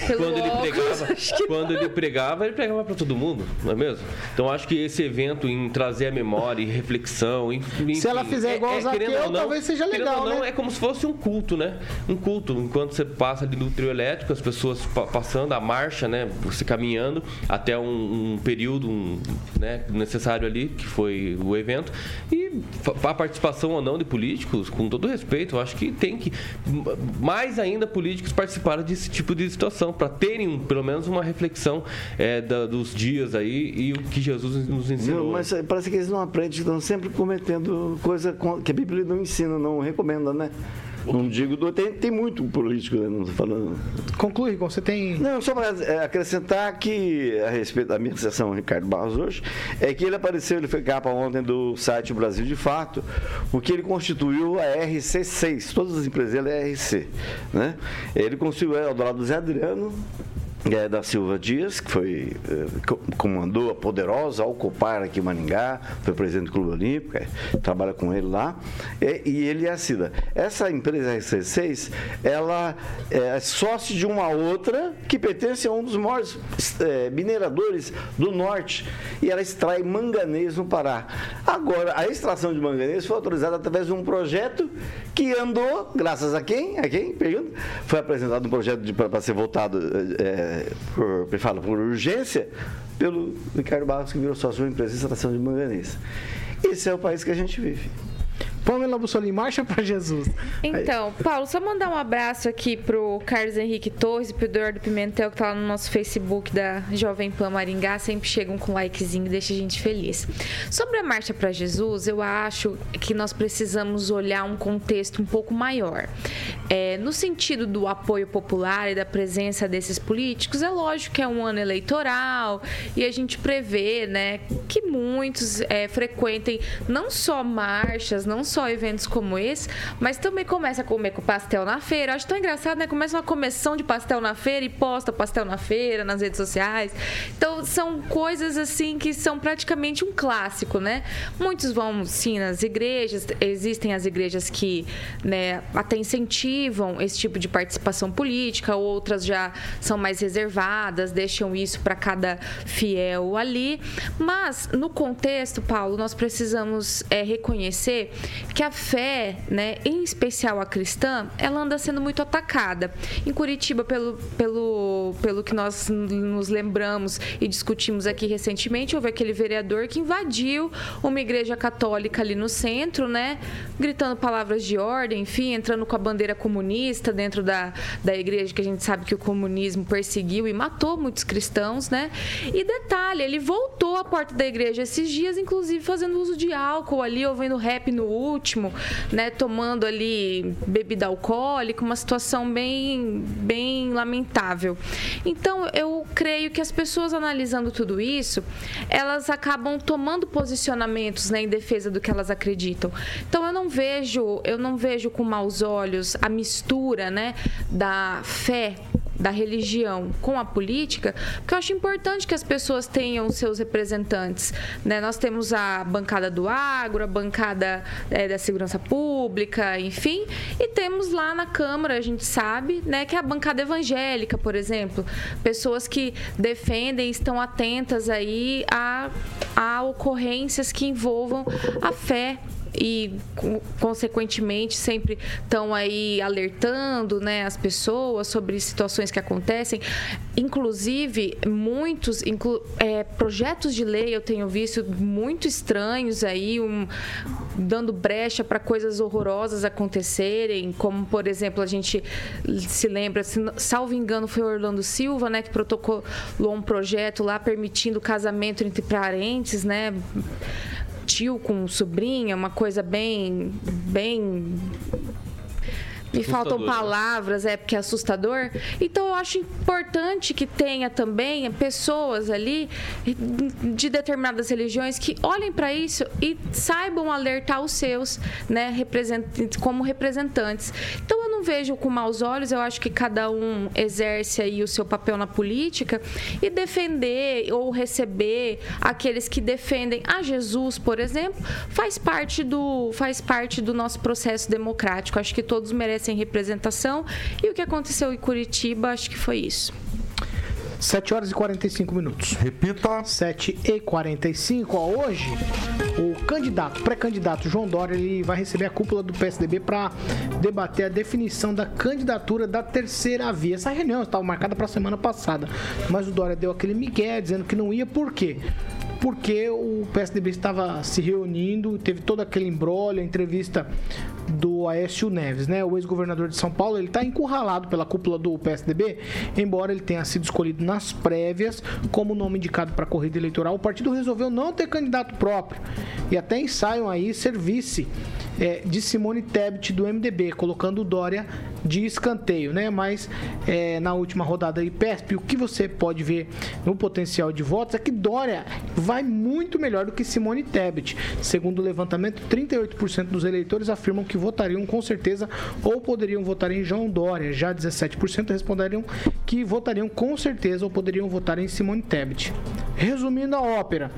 pelo quando ele pregava, quando ele pregava, ele pregava para todo mundo, não é mesmo? Então acho que esse evento em trazer a memória e reflexão, enfim, Se ela fizer igual o Zaqueu, querendo ou não- talvez seja legal, ou não, né? É como se fosse um culto, né? Um culto, enquanto você passa ali no trio elétrico, as pessoas pa- passando a marcha, né? Você caminhando até um, um período um, né, necessário ali, que foi o evento. E a participação ou não de políticos, com todo respeito, eu acho que tem que, mais ainda, políticos participarem desse tipo de situação, para terem um- pelo menos uma reflexão é, da- dos dias aí e o que Jesus nos ensinou. Não, mas parece que eles não aprendem, estão sempre cometendo coisa que a Bíblia não ensina, não recomenda, né? Não digo, do- tem, tem muito político, né? Não falando. Conclui, você tem. Não, só para acrescentar que, a respeito da minha sessão Ricardo Barros hoje, é que ele apareceu, ele foi capa ontem do site Brasil de Fato, porque ele constituiu a RC6, todas as empresas dele é RC, né? Ele constituiu do lado do Zé Adriano, é, da Silva Dias, que foi, co- comandou a poderosa Alcopar aqui em Maningá, foi presidente do Clube Olímpico, é, trabalha com ele lá, e, e ele é a Cida. Essa empresa RC6, ela é sócio de uma outra que pertence a um dos maiores eh, mineradores do norte, e ela extrai manganês no Pará. Agora, a extração de manganês foi autorizada através de um projeto que andou, graças a quem? A quem? Pergunta. Foi apresentado um projeto para ser votado por, me fala, por urgência pelo Ricardo Barros, que virou sócio de uma empresa de extração de manganês. Esse é o país que a gente vive. Pamela Bussolini, marcha pra Jesus. Então, Paulo, só mandar um abraço aqui pro Carlos Henrique Torres e pro Eduardo Pimentel, que tá lá no nosso Facebook da Jovem Pan Maringá. Sempre chegam com likezinho deixa a gente feliz. Sobre a Marcha para Jesus, eu acho que nós precisamos olhar um contexto um pouco maior. É, no sentido do apoio popular e da presença desses políticos, é lógico que é um ano eleitoral e a gente prevê né, que muitos é, frequentem não só marchas, não eventos como esse, mas também começa a comer com pastel na feira. Eu acho tão engraçado, né? Começa uma começão de pastel na feira e posta pastel na feira nas redes sociais. Então, são coisas assim que são praticamente um clássico, né? Muitos vão, sim, nas igrejas. Existem as igrejas que né, até incentivam esse tipo de participação política, outras já são mais reservadas, deixam isso para cada fiel ali. Mas, no contexto, Paulo, nós precisamos é, reconhecer que a fé, né, em especial a cristã, ela anda sendo muito atacada. Em Curitiba, pelo, pelo, pelo que nós nos lembramos e discutimos aqui recentemente, houve aquele vereador que invadiu uma igreja católica ali no centro, né, gritando palavras de ordem, enfim, entrando com a bandeira comunista dentro da, da igreja, que a gente sabe que o comunismo perseguiu e matou muitos cristãos, né? E detalhe, ele voltou à porta da igreja esses dias, inclusive fazendo uso de álcool ali, ouvindo rap no último, né? Tomando ali bebida alcoólica, uma situação bem, bem lamentável. Então, eu creio que as pessoas analisando tudo isso, elas acabam tomando posicionamentos né, em defesa do que elas acreditam. Então, eu não vejo, eu não vejo com maus olhos a mistura, né, da fé da religião com a política, porque eu acho importante que as pessoas tenham seus representantes. Né? Nós temos a bancada do agro, a bancada é, da segurança pública, enfim, e temos lá na Câmara, a gente sabe, né, que é a bancada evangélica, por exemplo, pessoas que defendem, estão atentas aí a, a ocorrências que envolvam a fé e consequentemente sempre estão aí alertando né, as pessoas sobre situações que acontecem. Inclusive, muitos inclu é, projetos de lei eu tenho visto muito estranhos aí, um, dando brecha para coisas horrorosas acontecerem, como por exemplo, a gente se lembra, se, salvo engano, foi Orlando Silva, né, que protocolou um projeto lá permitindo casamento entre parentes, né? Tio com sobrinha, uma coisa bem, bem me faltam né? palavras, é porque é assustador. Então eu acho importante que tenha também pessoas ali de determinadas religiões que olhem para isso e saibam alertar os seus, né, como representantes. Então eu não vejo com maus olhos, eu acho que cada um exerce aí o seu papel na política e defender ou receber aqueles que defendem a Jesus, por exemplo, faz parte do faz parte do nosso processo democrático. Acho que todos merecem sem representação. E o que aconteceu em Curitiba, acho que foi isso. 7 horas e 45 minutos. Repita. 7 e 45. Ó, hoje, o candidato, pré-candidato João Dória, ele vai receber a cúpula do PSDB para debater a definição da candidatura da terceira via. Essa reunião estava marcada para a semana passada, mas o Dória deu aquele migué dizendo que não ia, por quê? porque o PSDB estava se reunindo, teve todo aquele embrolho, a entrevista do Aécio Neves, né? O ex-governador de São Paulo, ele está encurralado pela cúpula do PSDB, embora ele tenha sido escolhido nas prévias como nome indicado para a corrida eleitoral. O partido resolveu não ter candidato próprio e até ensaiam aí serviço é, de Simone Tebet do MDB, colocando o Dória de escanteio, né? Mas é, na última rodada aí, PESP, o que você pode ver no potencial de votos é que Dória vai muito melhor do que Simone Tebet. Segundo o levantamento, 38% dos eleitores afirmam que votariam com certeza ou poderiam votar em João Dória. Já 17% responderiam que votariam com certeza ou poderiam votar em Simone Tebet. Resumindo a ópera,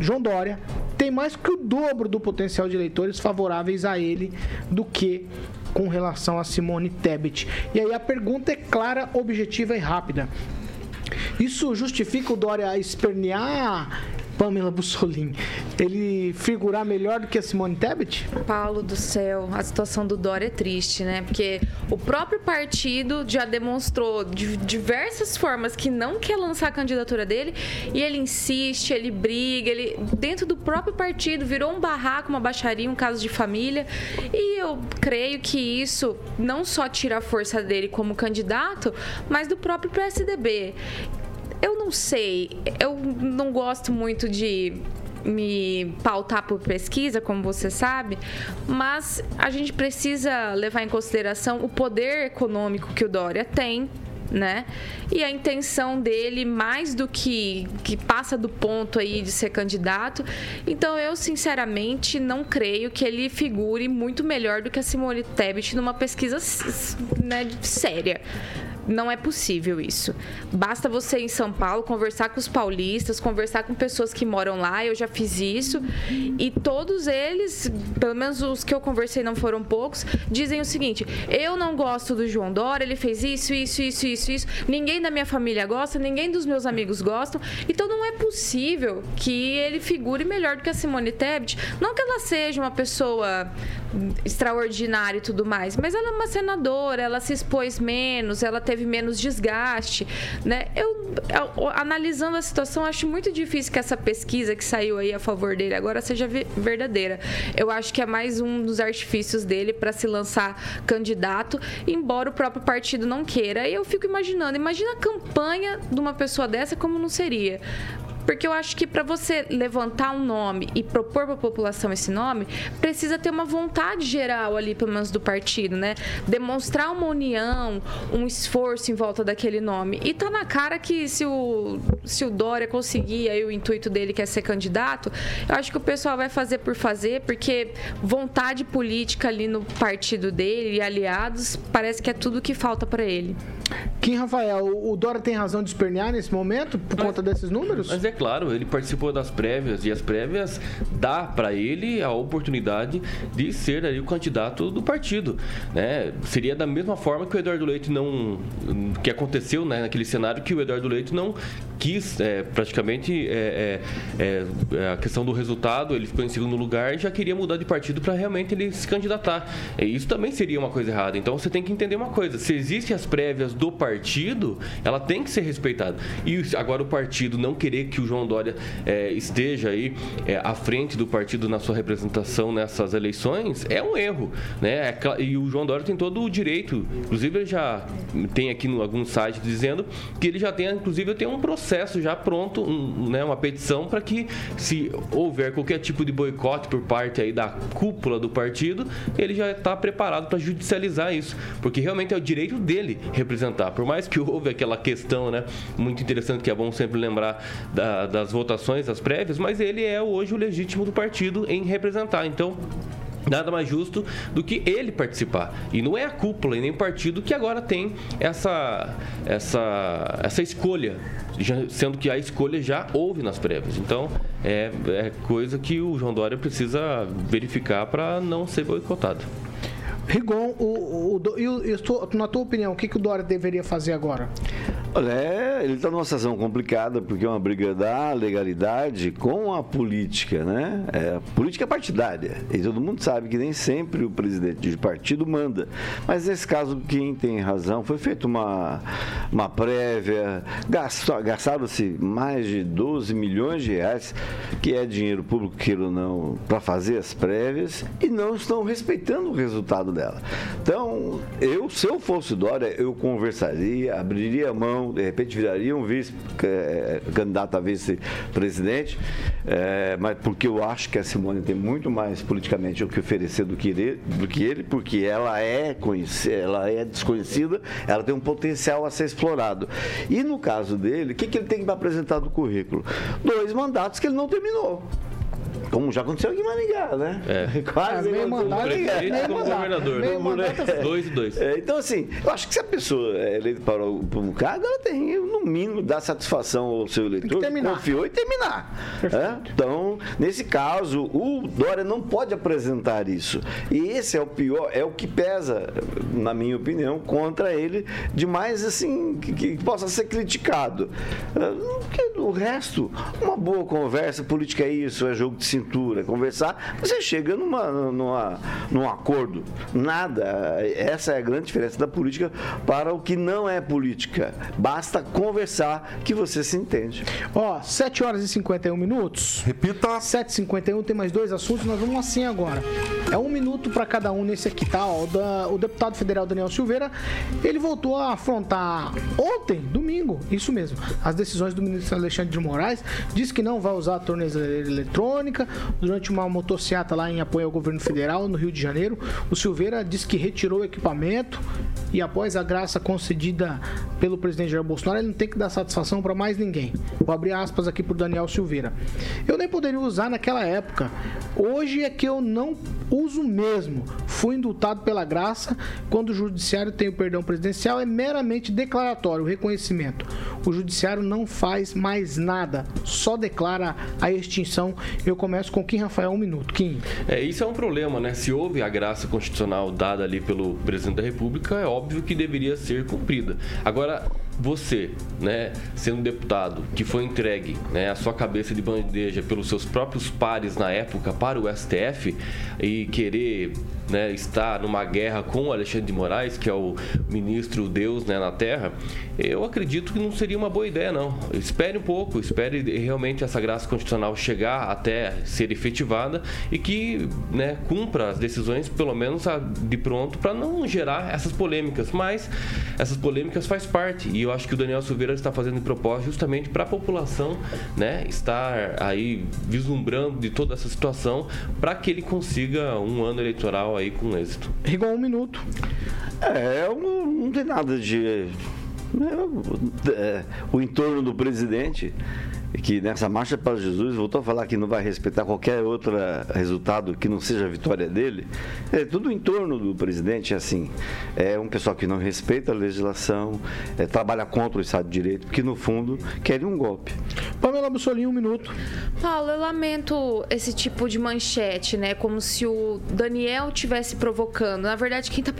João Dória tem mais que o dobro do potencial de eleitores favoráveis a ele do que com relação a Simone Tebet. E aí a pergunta é clara, objetiva e rápida. Isso justifica o Dória espernear Pamela Bussolini, ele figurar melhor do que a Simone Tebet? Paulo do céu, a situação do Dória é triste, né? Porque o próprio partido já demonstrou de diversas formas que não quer lançar a candidatura dele e ele insiste, ele briga, ele dentro do próprio partido virou um barraco, uma baixaria, um caso de família. E eu creio que isso não só tira a força dele como candidato, mas do próprio PSDB. Eu não sei. Eu não gosto muito de me pautar por pesquisa, como você sabe, mas a gente precisa levar em consideração o poder econômico que o Dória tem. Né? E a intenção dele, mais do que que passa do ponto aí de ser candidato. Então, eu sinceramente não creio que ele figure muito melhor do que a Simone Tebet numa pesquisa né, séria. Não é possível isso. Basta você ir em São Paulo conversar com os paulistas, conversar com pessoas que moram lá. Eu já fiz isso. E todos eles, pelo menos os que eu conversei não foram poucos, dizem o seguinte: eu não gosto do João Dória, ele fez isso, isso, isso, isso, isso. Ninguém da minha família gosta, ninguém dos meus amigos gostam. Então não é possível que ele figure melhor do que a Simone Tebet. Não que ela seja uma pessoa extraordinária e tudo mais, mas ela é uma senadora, ela se expôs menos, ela teve teve menos desgaste, né? Eu, analisando a situação, acho muito difícil que essa pesquisa que saiu aí a favor dele agora seja verdadeira. Eu acho que é mais um dos artifícios dele para se lançar candidato, embora o próprio partido não queira. E eu fico imaginando, imagina a campanha de uma pessoa dessa como não seria Porque eu acho que para você levantar um nome e propor para a população esse nome, precisa ter uma vontade geral ali, pelo menos do partido, né? Demonstrar uma união, um esforço em volta daquele nome. E tá na cara que se o, se o Dória conseguir aí o intuito dele que é ser candidato, eu acho que o pessoal vai fazer por fazer, porque vontade política ali no partido dele e aliados, parece que é tudo que falta para ele. Kim Rafael, o Dória tem razão de espernear nesse momento por conta desses números? Mas é claro, ele participou das prévias e as prévias dá para ele a oportunidade de ser ali o candidato do partido, né? Seria da mesma forma que o Eduardo Leite não que aconteceu né, naquele cenário que o Eduardo Leite não quis é, praticamente é, é, é a questão do resultado, ele ficou em segundo lugar e já queria mudar de partido para realmente ele se candidatar. E isso também seria uma coisa errada. Então você tem que entender uma coisa: se existem as prévias do partido, ela tem que ser respeitada. E agora o partido não querer que o João Dória é, esteja aí é, à frente do partido na sua representação nessas eleições é um erro, né? É e o João Dória tem todo o direito, inclusive ele já tem aqui no algum site dizendo que ele já tem, inclusive, tem um processo já pronto, um, né, uma petição para que se houver qualquer tipo de boicote por parte aí da cúpula do partido, ele já está preparado para judicializar isso, porque realmente é o direito dele representar. Por mais que houve aquela questão, né, muito interessante que é bom sempre lembrar da, das votações, das prévias, mas ele é hoje o legítimo do partido em representar. Então, nada mais justo do que ele participar. E não é a cúpula e nem o partido que agora tem essa, essa, essa escolha, sendo que a escolha já houve nas prévias. Então, é, é coisa que o João Dória precisa verificar para não ser boicotado. Rigon, o, o, o, na tua opinião, o que, que o Dória deveria fazer agora? Olha, é, ele está numa situação complicada porque é uma briga da legalidade com a política, né? É, política partidária. E todo mundo sabe que nem sempre o presidente de partido manda. Mas nesse caso, quem tem razão, foi feita uma, uma prévia, gastaram-se mais de 12 milhões de reais, que é dinheiro público, queira ou não, para fazer as prévias, e não estão respeitando o resultado dela. Então, eu, se eu fosse Dória, eu conversaria, abriria a mão de repente viraria um vice-candidato é, a vice-presidente, é, mas porque eu acho que a Simone tem muito mais politicamente o que oferecer do que ele, do que ele porque ela é ela é desconhecida, ela tem um potencial a ser explorado. E no caso dele, o que, que ele tem que apresentar do currículo? Dois mandatos que ele não terminou. Como já aconteceu aqui em Maringá, né? É. [LAUGHS] Quase. É, meio mandato, meio como governador. Meio mandato, é. Dois e dois. É, então, assim, eu acho que se a pessoa é eleita para um cargo, ela tem, no mínimo, dar satisfação ao seu eleitor, confiou e terminar. É? Então, nesse caso, o Dória não pode apresentar isso. E esse é o pior, é o que pesa, na minha opinião, contra ele, de mais, assim, que, que possa ser criticado. Porque o resto, uma boa conversa, política é isso, é jogo de cintura cintura, conversar, você chega numa, numa, num acordo. Nada. Essa é a grande diferença da política para o que não é política. Basta conversar que você se entende. Ó, 7 horas e 51 minutos. Repita. 7h51, tem mais dois assuntos, nós vamos assim agora. É um minuto para cada um nesse aqui, tá? O, da, o deputado federal Daniel Silveira, ele voltou a afrontar ontem, domingo, isso mesmo, as decisões do ministro Alexandre de Moraes, disse que não vai usar a tornezeleira eletrônica, durante uma motocicleta lá em apoio ao governo federal no Rio de Janeiro. O Silveira disse que retirou o equipamento e após a graça concedida pelo presidente Jair Bolsonaro, ele não tem que dar satisfação para mais ninguém. Vou abrir aspas aqui para Daniel Silveira. Eu nem poderia usar naquela época. Hoje é que eu não uso mesmo. Fui indultado pela graça. Quando o judiciário tem o perdão presidencial, é meramente declaratório, o reconhecimento. O judiciário não faz mais nada, só declara a extinção. Eu começo com Kim Rafael, um minuto. Kim. É, isso é um problema, né? Se houve a graça constitucional dada ali pelo presidente da República, é óbvio que deveria ser cumprida. Agora, você, né, sendo deputado, que foi entregue né, a sua cabeça de bandeja pelos seus próprios pares na época para o STF e querer né, estar numa guerra com o Alexandre de Moraes, que é o ministro Deus né, na Terra, eu acredito que não seria uma boa ideia, não. Espere um pouco, espere realmente essa graça constitucional chegar até ser efetivada e que né, cumpra as decisões, pelo menos de pronto, para não gerar essas polêmicas. Mas essas polêmicas faz parte e eu acho que o Daniel Silveira está fazendo propósito justamente para a população né, estar aí vislumbrando de toda essa situação para que ele consiga um ano eleitoral aí com êxito. Rigon, um minuto. É, não, não tem nada de. É, o entorno do presidente que nessa marcha para Jesus voltou a falar que não vai respeitar qualquer outro resultado que não seja a vitória dele. É tudo em torno do presidente, é assim. É um pessoal que não respeita a legislação, é, trabalha contra o Estado de Direito, porque no fundo querem um golpe. Pamela Bussolini, um minuto. Paulo, eu lamento esse tipo de manchete, né? Como se o Daniel tivesse provocando. Na verdade, quem está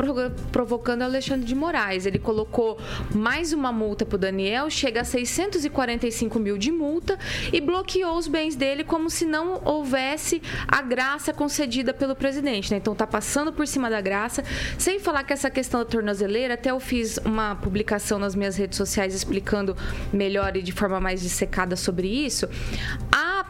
provocando é o Alexandre de Moraes. Ele colocou mais uma multa para o Daniel, chega a 645 mil de multa multa e bloqueou os bens dele como se não houvesse a graça concedida pelo presidente. Né? Então está passando por cima da graça, sem falar que essa questão da tornozeleira, até eu fiz uma publicação nas minhas redes sociais explicando melhor e de forma mais dissecada sobre isso. A,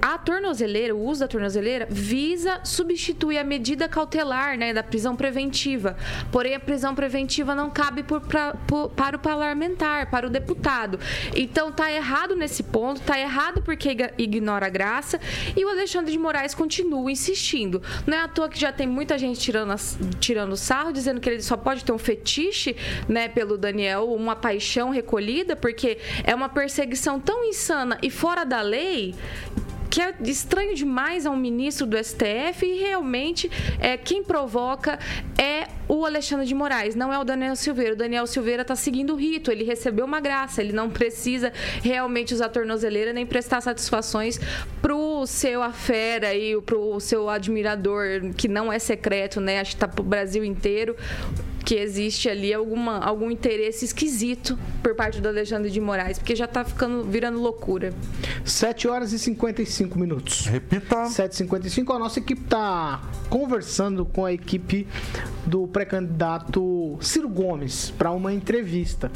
a tornozeleira, o uso da tornozeleira, visa substituir a medida cautelar né, da prisão preventiva. Porém, a prisão preventiva não cabe por, pra, por, para o parlamentar, para o deputado. Então, está errado nesse ponto tá errado porque ignora a graça e o Alexandre de Moraes continua insistindo. Não é à toa que já tem muita gente tirando, tirando sarro, dizendo que ele só pode ter um fetiche, né, pelo Daniel, uma paixão recolhida, porque é uma perseguição tão insana e fora da lei que é estranho demais a um ministro do STF e realmente é, quem provoca é o Alexandre de Moraes, não é o Daniel Silveira. O Daniel Silveira está seguindo o rito, ele recebeu uma graça, ele não precisa realmente usar tornozeleira nem prestar satisfações pro seu afera e pro seu admirador, que não é secreto, né? Acho que tá pro Brasil inteiro que existe ali alguma, algum interesse esquisito por parte do Alexandre de Moraes, porque já está ficando virando loucura. 7 horas e 55 minutos. Repita. 7h55. A nossa equipe está conversando com a equipe do pré-candidato Ciro Gomes para uma entrevista.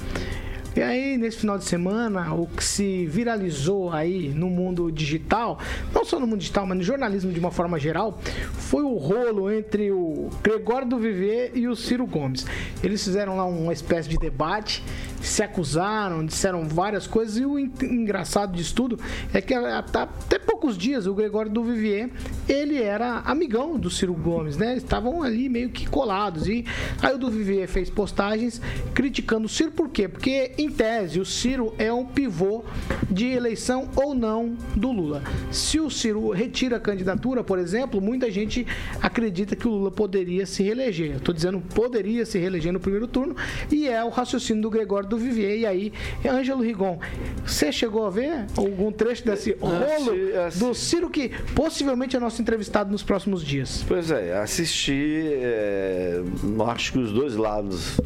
E aí, nesse final de semana, o que se viralizou aí no mundo digital, não só no mundo digital, mas no jornalismo de uma forma geral, foi o rolo entre o Gregório do Viver e o Ciro Gomes. Eles fizeram lá uma espécie de debate se acusaram, disseram várias coisas. E o engraçado disso tudo é que até poucos dias o Gregório do Vivier ele era amigão do Ciro Gomes, né? Estavam ali meio que colados. E aí o do Vivier fez postagens criticando o Ciro, por quê? Porque, em tese, o Ciro é um pivô de eleição ou não do Lula. Se o Ciro retira a candidatura, por exemplo, muita gente acredita que o Lula poderia se reeleger. Estou dizendo poderia se reeleger no primeiro turno, e é o raciocínio do Gregório do Vivier. E aí, Ângelo Rigon, você chegou a ver algum trecho desse rolo do Ciro que possivelmente é nosso entrevistado nos próximos dias? Pois é, assisti, é, acho que os dois lados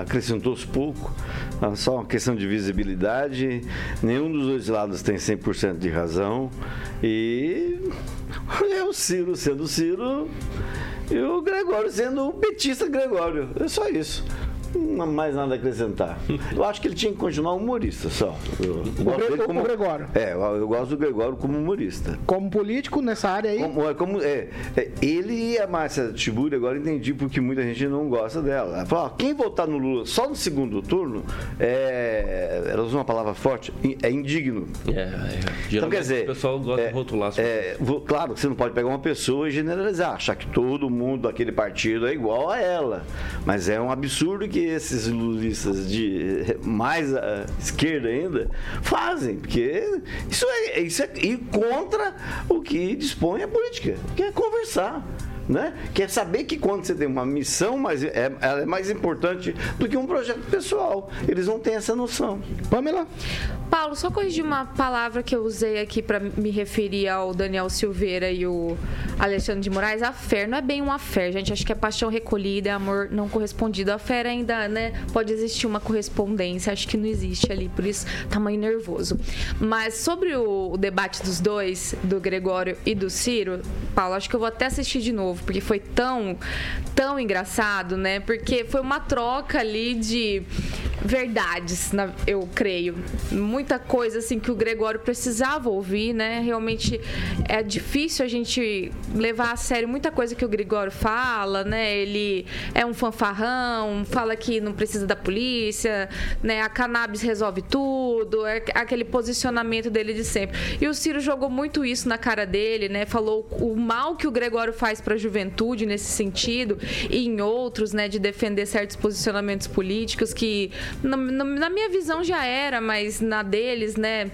acrescentou-se pouco, é só uma questão de visibilidade, nenhum dos dois lados tem 100% de razão e [LAUGHS] é o Ciro sendo Ciro e o Gregório sendo o petista Gregório, é só isso. Não mais nada a acrescentar. Eu acho que ele tinha que continuar humorista só. Eu o, como, o Gregório. É, eu, gosto do Gregório como humorista. Como político nessa área aí? Como, é, como, é, é, ele e a Márcia Tiburi, agora entendi porque muita gente não gosta dela. Ela falou, ó, quem votar no Lula só no segundo turno, é, ela usa uma palavra forte, é indigno. É, é então, quer dizer, o pessoal gosta é, de rotular. É, claro, você não pode pegar uma pessoa e generalizar, achar que todo mundo daquele partido é igual a ela. Mas é um absurdo que esses lulistas de mais à esquerda ainda fazem, porque isso é, isso é ir contra o que dispõe a política, que é conversar né? Quer saber que quando você tem uma missão, mas é, ela é mais importante do que um projeto pessoal. Eles não têm essa noção. Pamela? Paulo, só corrigir uma palavra que eu usei aqui para me referir ao Daniel Silveira e o Alexandre de Moraes. A fé não é bem uma fé, gente. Acho que é paixão recolhida, é amor não correspondido. A fé ainda, né? Pode existir uma correspondência. Acho que não existe ali, por isso tamanho nervoso. Mas sobre o debate dos dois, do Gregório e do Ciro, Paulo, acho que eu vou até assistir de novo porque foi tão, tão engraçado, né? Porque foi uma troca ali de verdades, eu creio. Muita coisa assim que o Gregório precisava ouvir, né? Realmente é difícil a gente levar a sério muita coisa que o Gregório fala, né? Ele é um fanfarrão, fala que não precisa da polícia, né? A cannabis resolve tudo, é aquele posicionamento dele de sempre. E o Ciro jogou muito isso na cara dele, né? Falou o mal que o Gregório faz para a juventude nesse sentido e em outros, né? De defender certos posicionamentos políticos que, na, na- minha visão, já era, mas na deles, né?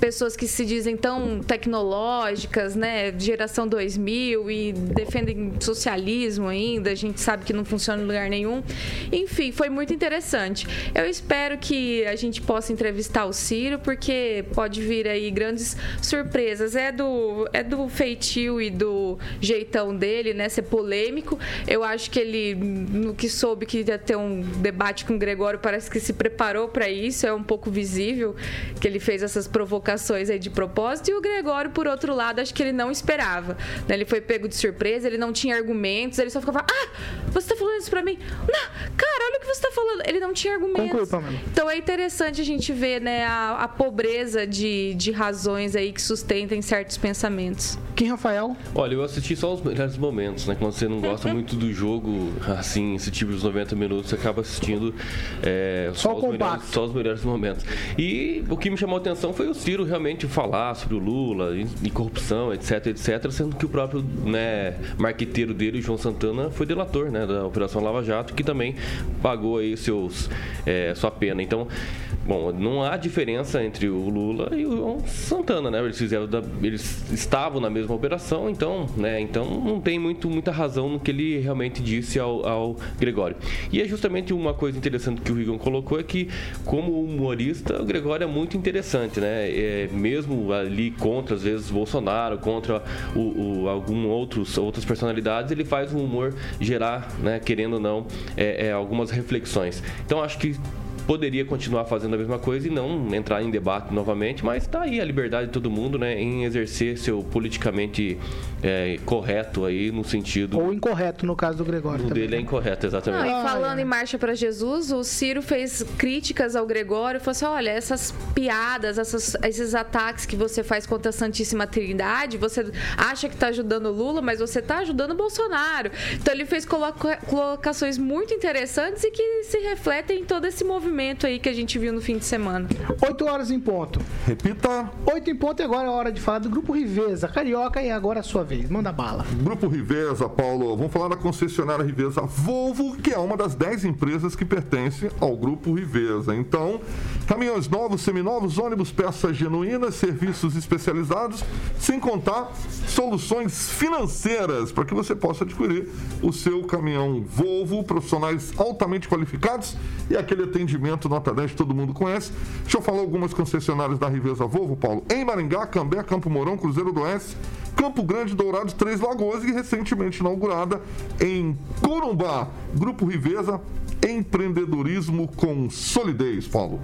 Pessoas que se dizem tão tecnológicas, né? Geração 2000 e defendem socialismo ainda, a gente sabe que não funciona em lugar nenhum. Enfim, foi muito interessante. Eu espero que a gente possa entrevistar o Ciro, porque pode vir aí grandes surpresas. É do, é do feitio e do jeitão dele, né? Ser polêmico. Eu acho que ele, no que soube que ia ter um debate com o Gregório, parece que se preparou para isso. É um pouco visível que ele fez essas provocações aí de propósito. E o Gregório, por outro lado, acho que ele não esperava. né? Ele foi pego de surpresa, ele não tinha argumentos, ele só ficava: Ah, você tá falando isso pra mim? Não, cara, olha o que você tá falando. Ele não tinha argumentos. Conclui. Então é interessante a gente ver né, a, a pobreza de, de razões aí que sustentem certos pensamentos. Kim Rafael, Olha, eu assisti só os melhores momentos, né? Quando você não gosta [LAUGHS] muito do jogo, assim, esse tipo de 90 minutos, você acaba assistindo é, Só o os melhores, só os melhores momentos. E o que me chamou a atenção foi o Ciro realmente falar sobre o Lula e, corrupção, etc, etc, sendo que o próprio né, marqueteiro dele, João Santana, foi delator né, da Operação Lava Jato, que também pagou aí seus, é, sua pena. Então, bom, não há diferença entre o Lula e o João Santana, né? Eles fizeram da- eles estavam na mesma operação, então, né? Então não tem muito, muita razão no que ele realmente disse ao, ao Gregório. E é justamente uma coisa interessante que o Rigon colocou é que, como humorista, o Gregório é muito interessante, né? É, mesmo ali contra, às vezes, Bolsonaro, contra o, o, algum outros, outras personalidades, ele faz o humor gerar, né? Querendo ou não, é, é, algumas reflexões. Então acho que poderia continuar fazendo a mesma coisa e não entrar em debate novamente, mas está aí a liberdade de todo mundo, né, em exercer seu politicamente é, correto aí no sentido ou incorreto no caso do Gregório. o dele é incorreto, Não, exatamente. e Ah, falando é. em Marcha para Jesus, o Ciro fez críticas ao Gregório, falou assim: olha, essas piadas, essas- esses ataques que você faz contra a Santíssima Trindade, você acha que está ajudando o Lula, mas você está ajudando o Bolsonaro. Então ele fez coloca- colocações muito interessantes e que se refletem em todo esse movimento aí que a gente viu no fim de semana. 8 horas em ponto. Repita. 8 em ponto e agora é hora de falar do Grupo Riveza, Carioca, e agora é a sua vez. Manda bala. Grupo Riveza, Paulo, vamos falar da concessionária Riveza Volvo, que é uma das 10 empresas que pertence ao Grupo Riveza. Então, caminhões novos, seminovos, ônibus, peças genuínas, serviços especializados, sem contar soluções financeiras para que você possa adquirir o seu caminhão Volvo, profissionais altamente qualificados e aquele atendimento nota 10 que todo mundo conhece. Deixa eu falar algumas concessionárias da Riveza Volvo, Paulo. Em Maringá, Cambé, Campo Mourão, Cruzeiro do Oeste, Campo Grande, Dourados, Três Lagoas e recentemente inaugurada em Corumbá. Grupo Riveza, empreendedorismo com solidez, Paulo.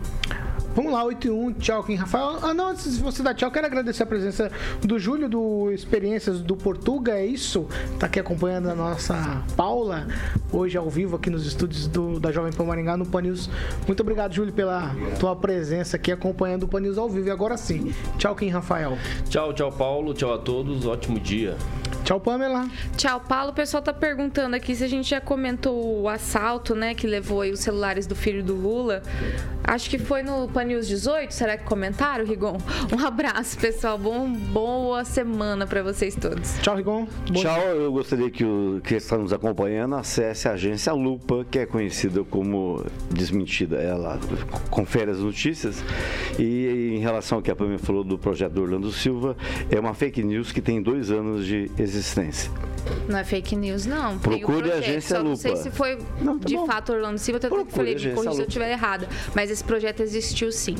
Vamos lá, 8 e 1, tchau, Kim Rafael. Ah, não, antes de você dar tchau, quero agradecer a presença do Júlio, do Experiências do Portuga, é isso? Tá aqui acompanhando a nossa Paula, hoje ao vivo aqui nos estúdios do, da Jovem Pan Maringá, no Pan News. Muito obrigado, Júlio, pela tua presença aqui acompanhando o Pan News ao vivo. E agora sim, tchau, Kim Rafael. Tchau, tchau, Paulo. Tchau a todos. Ótimo dia. Tchau, Pamela. Tchau, Paulo. O pessoal tá perguntando aqui se a gente já comentou o assalto, né, que levou aí os celulares do filho do Lula. Acho que foi no Pan News 18, será que comentaram, Rigon? Um abraço, pessoal. Bom, boa semana pra vocês todos. Tchau, Rigon. Bom Tchau, eu gostaria que o que está nos acompanhando acesse a agência Lupa, que é conhecida como Desmentida. Ela confere as notícias e em relação ao que a Pamela falou do projeto do Orlando Silva, é uma fake news que tem dois anos de existência. Não é fake news, não. Procure a projeto, agência Só não sei Lupa. se foi Não, tá de bom. fato Orlando Silva. Eu Procure falei, a me agência corrija se eu Lupa. estiver errada. Mas esse projeto existiu sim.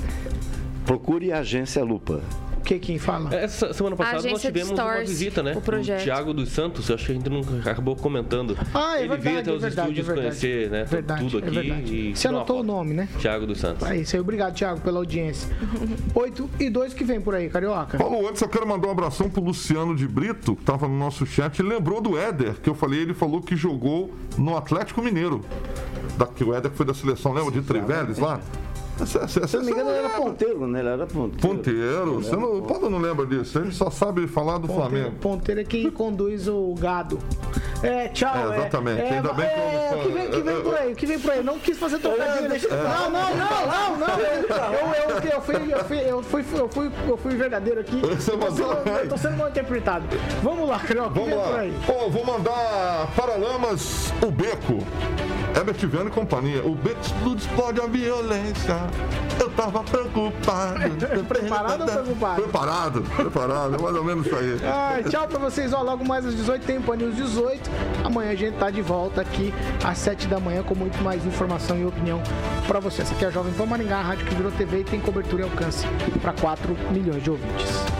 Procure a agência Lupa. Que quem fala? Essa semana passada nós tivemos uma visita, né? o projeto. Tiago dos Santos, eu acho que a gente não acabou comentando. Ah, é Ele verdade, veio até é os verdade, estúdios é verdade. conhecer, né? Verdade, tudo é aqui. verdade. e Você anotou o nome, né? Tiago dos Santos. É isso aí. Obrigado, Thiago, pela audiência. [LAUGHS] 8 e 2 que vem por aí, Carioca. Paulo, antes eu quero mandar um abração pro Luciano de Brito, que tava no nosso chat. Ele lembrou do Éder, que eu falei, ele falou que jogou no Atlético Mineiro. Da, que o Éder foi da seleção, lembra de Treveles lá? Essa- essa- Se eu não me engano, ele era ponteiro, né? Ele era ponteiro. Ponteiro, você não, o Paulo não lembra disso, ele só sabe falar do Ponteiro, Flamengo. ponteiro é quem conduz o gado. É, tchau. É, exatamente. Ainda bem que eu é, não o que vem, que vem por aí, o que vem por aí. Não quis fazer trocadilho. Não, não, não, não, não. Eu, eu, eu, fui, eu, fui, eu, fui, eu, fui, eu fui verdadeiro aqui. Você Eu tô mandou sendo- Eu tô sendo mal interpretado. Vamos lá, que Vamos vem por lá. aí? Ó, vou mandar Paralamas, o Beco. Herbert Viana e companhia. O Beco explode, a violência. Eu tava preocupado. [LAUGHS] Preparado ou preocupado? Preparado, preparado. É mais ou menos isso aí. Ai, tchau pra vocês. Ó, logo mais às 18 tem Pan News 18. Amanhã a gente tá de volta aqui às 7 da manhã com muito mais informação e opinião pra vocês. Essa aqui é a Jovem Pan Maringá, a rádio que virou TV e tem cobertura e alcance pra 4 milhões de ouvintes.